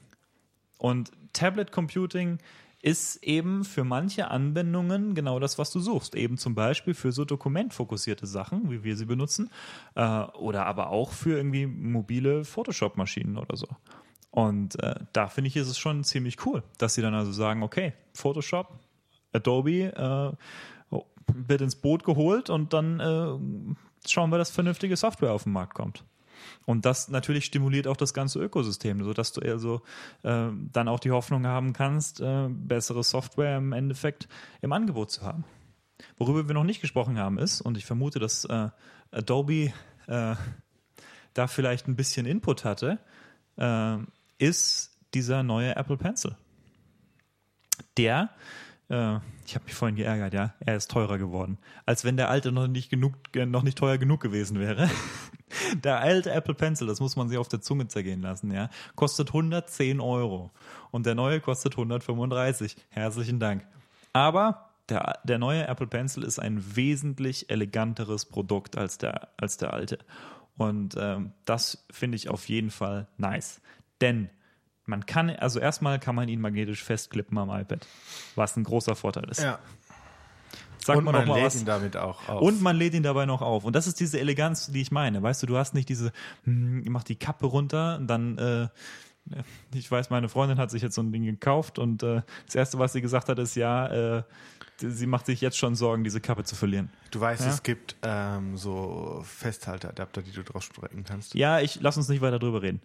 Und Tablet Computing ist eben für manche Anwendungen genau das, was du suchst. Eben zum Beispiel für so dokumentfokussierte Sachen, wie wir sie benutzen, äh, oder aber auch für irgendwie mobile Photoshop-Maschinen oder so. Und äh, da finde ich, ist es schon ziemlich cool, dass sie dann also sagen, okay, Photoshop, Adobe äh, wird ins Boot geholt und dann äh, schauen wir, dass vernünftige Software auf den Markt kommt. Und das natürlich stimuliert auch das ganze Ökosystem, sodass du also äh, dann auch die Hoffnung haben kannst, äh, bessere Software im Endeffekt im Angebot zu haben. Worüber wir noch nicht gesprochen haben ist, und ich vermute, dass äh, Adobe äh, da vielleicht ein bisschen Input hatte, äh, ist dieser neue Apple Pencil. Der äh, ich habe mich vorhin geärgert, ja, er ist teurer geworden. Als wenn der alte noch nicht genug, noch nicht teuer genug gewesen wäre. der alte Apple Pencil, das muss man sich auf der Zunge zergehen lassen, ja, kostet 110 Euro. Und der neue kostet 135. Herzlichen Dank. Aber der, der neue Apple Pencil ist ein wesentlich eleganteres Produkt als der, als der alte. Und ähm, das finde ich auf jeden Fall nice. Denn man kann, also erstmal kann man ihn magnetisch festklippen am iPad, was ein großer Vorteil ist. Ja. Sagt und man man lädt was. ihn damit auch auf. Und man lädt ihn dabei noch auf. Und das ist diese Eleganz, die ich meine. Weißt du, du hast nicht diese, hm, mach die Kappe runter, dann, äh, ich weiß, meine Freundin hat sich jetzt so ein Ding gekauft und äh, das Erste, was sie gesagt hat, ist, ja, äh, sie macht sich jetzt schon Sorgen, diese Kappe zu verlieren. du weißt, Ja. es gibt ähm, so Festhalteadapter, die du drauf strecken kannst. Ja, ich lass uns nicht weiter drüber reden.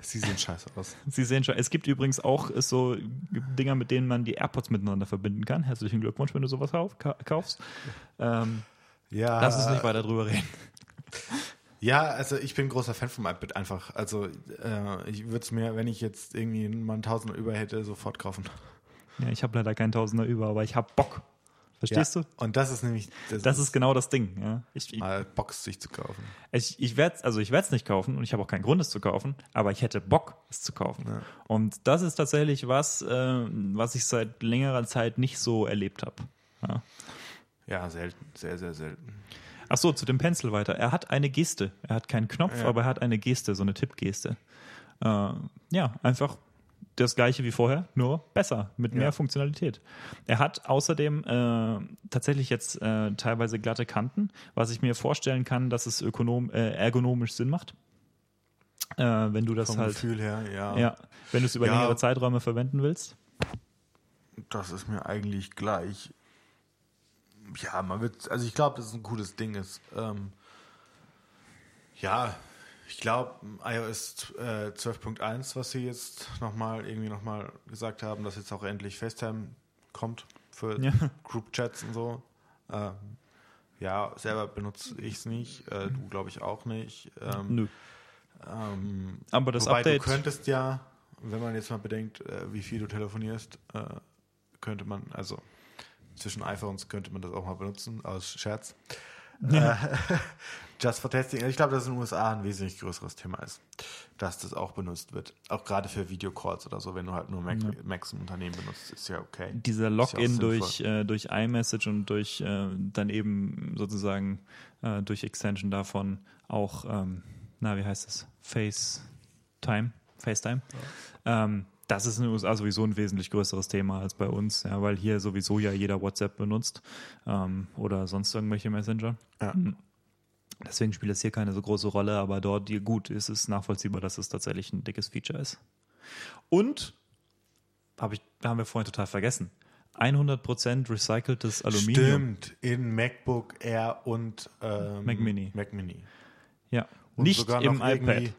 Sie sehen scheiße aus. Sie sehen schon, es gibt übrigens auch äh, so Dinger, mit denen man die AirPods miteinander verbinden kann. Herzlichen Glückwunsch, wenn du sowas kauf- ka- kaufst. Ähm, Ja, lass uns nicht weiter drüber reden. Ja, also ich bin großer Fan vom iPad einfach. Also äh, ich würde es mir, wenn ich jetzt irgendwie mal einen Tausender über hätte, sofort kaufen. Ja, ich habe leider keinen Tausender über, aber ich habe Bock. Verstehst ja. du? Und das ist nämlich Das ist genau das Ding. Ja. Ich, ich, mal Box sich zu kaufen. ich, ich werde also ich werde es nicht kaufen und ich habe auch keinen Grund, es zu kaufen, aber ich hätte Bock, es zu kaufen. Ja. Und das ist tatsächlich was, äh, was ich seit längerer Zeit nicht so erlebt habe. Ja. Ja, selten, sehr, sehr selten. Ach so, zu dem Pencil weiter. Er hat eine Geste. Er hat keinen Knopf, Ja. aber er hat eine Geste, so eine Tippgeste. Äh, ja, einfach das gleiche wie vorher, nur besser, mit mehr Ja. Funktionalität. Er hat außerdem äh, tatsächlich jetzt äh, teilweise glatte Kanten, was ich mir vorstellen kann, dass es ökonom, äh, ergonomisch Sinn macht. Äh, wenn du das Vom halt, Gefühl her, ja. ja, wenn du es über Ja. längere Zeiträume verwenden willst. Das ist mir eigentlich gleich. Ja, man wird, also ich glaube, dass es ein cooles Ding ist. Ähm, ja, ich glaube, iOS äh, 12.1, was sie jetzt nochmal irgendwie nochmal gesagt haben, dass jetzt auch endlich FaceTime kommt für Ja. Group Chats und so. Ähm, ja, selber benutze ich es nicht, äh, du glaube ich auch nicht. Ähm, Nö. ähm, Aber das Wobei Update. du könntest ja, wenn man jetzt mal bedenkt, äh, wie viel du telefonierst, äh, könnte man, also zwischen iPhones könnte man das auch mal benutzen, aus Scherz. Äh, just for testing. Ich glaube, dass es in den USA ein wesentlich größeres Thema ist, dass das auch benutzt wird. Auch gerade für Videocalls oder so, wenn du halt nur Mac, Macs im Unternehmen benutzt, ist ja okay. dieser ja Login sinnvoll. durch, äh, durch iMessage und durch äh, dann eben sozusagen äh, durch Extension davon auch, ähm, na, wie heißt es? FaceTime? FaceTime? Ähm, das ist in den USA sowieso ein wesentlich größeres Thema als bei uns, ja, weil hier sowieso ja jeder WhatsApp benutzt ähm, oder sonst irgendwelche Messenger. Ja. Deswegen spielt es hier keine so große Rolle, aber dort gut ist es nachvollziehbar, dass es tatsächlich ein dickes Feature ist. Und hab ich, haben wir vorhin total vergessen. 100% recyceltes Aluminium. Stimmt, in MacBook Air und ähm, Mac Mini. Mac Mini. Ja. Und Nicht im iPad.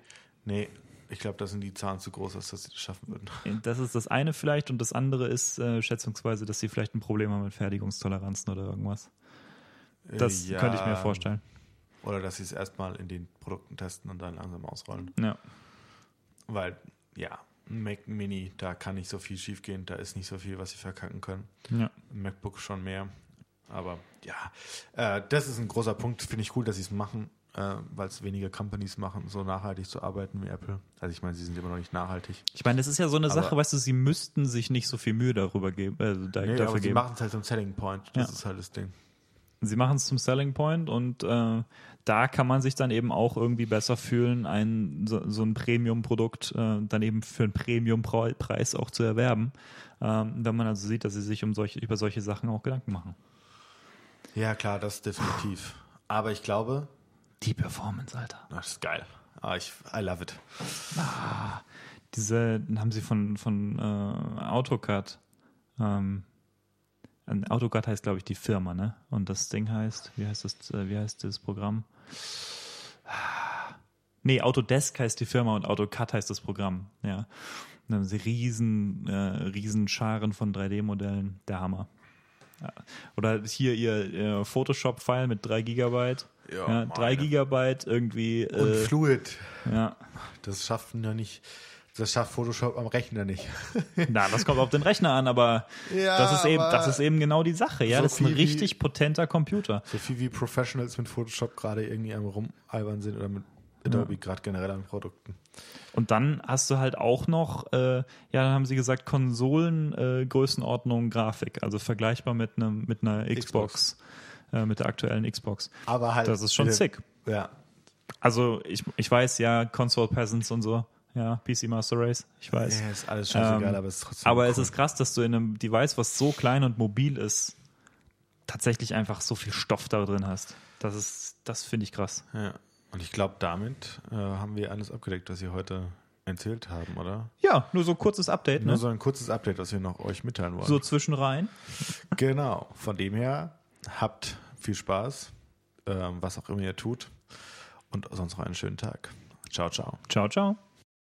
Nee, ich glaube, da sind die Zahlen zu groß, als dass sie das schaffen würden. Das ist das eine vielleicht und das andere ist äh, schätzungsweise, dass sie vielleicht ein Problem haben mit Fertigungstoleranzen oder irgendwas. Das Äh, ja, könnte ich mir vorstellen. Oder dass sie es erstmal in den Produkten testen und dann langsam ausrollen. Ja. Weil, ja, Mac Mini, da kann nicht so viel schief gehen, da ist nicht so viel, was sie verkacken können. ja. MacBook schon mehr. Aber ja, äh, das ist ein großer Punkt. Finde ich cool, dass sie es machen, äh, weil es weniger Companies machen, so nachhaltig zu arbeiten wie Apple. Also ich meine, sie sind immer noch nicht nachhaltig. Ich meine, das ist ja so eine Aber- Sache, weißt du, sie müssten sich nicht so viel Mühe darüber geben, äh, da, Nee, dafür aber sie geben. machen es halt zum Selling Point. Das Ja. ist halt das Ding. Sie machen es zum Selling Point und äh, da kann man sich dann eben auch irgendwie besser fühlen, ein, so, so ein Premium-Produkt äh, dann eben für einen Premium-Preis auch zu erwerben, ähm, wenn man also sieht, dass sie sich um solche, über solche Sachen auch Gedanken machen. Ja, klar, das definitiv. Aber ich glaube. Die Performance, Alter. Das ist geil. Ah, ich, I love it. Ah, diese haben sie von, von äh, AutoCAD. Ähm, AutoCAD heißt, glaube ich, die Firma, ne? Und das Ding heißt, wie heißt das, äh, wie heißt das Programm? Nee, Autodesk heißt die Firma und AutoCAD heißt das Programm, ja. dann haben sie riesen, äh, riesen Scharen von 3D-Modellen, der Hammer. Ja. Oder hier ihr, Photoshop-File mit 3 Gigabyte. Ja, 3 Gigabyte irgendwie. Und äh, Fluid. Ja. Das schaffen ja nicht. Das schafft Photoshop am Rechner nicht. Na, das kommt auf den Rechner an, aber ja, das ist eben, das ist eben genau die Sache. Ja, so das ist ein richtig wie, potenter Computer. So viel wie Professionals mit Photoshop gerade irgendwie am rumalbern sind oder mit Adobe ja. gerade generell an Produkten. Und dann hast du halt auch noch, äh, ja, dann haben sie gesagt, Konsolen-Größenordnung äh, Grafik, also vergleichbar mit einem mit einer Xbox, Xbox. Äh, mit der aktuellen Xbox. Aber halt. Das ist schon sick. Ja. Also ich, ich weiß ja, Console Peasants und so. Ja, PC Master Race, ich weiß. Ja, ist alles scheißegal, ähm, aber es ist trotzdem. Aber cool. es ist krass, dass du in einem Device, was so klein und mobil ist, tatsächlich einfach so viel Stoff da drin hast. Das ist, das finde ich krass. Ja. Und ich glaube, damit äh, haben wir alles abgedeckt, was Sie heute erzählt haben, oder? Ja, nur so ein kurzes Update. Nur ne? so ein kurzes Update, was wir noch euch mitteilen wollen. So zwischenrein. Genau. Von dem her, habt viel Spaß, ähm, was auch immer ihr tut. Und sonst noch einen schönen Tag. Ciao, ciao. Ciao, ciao.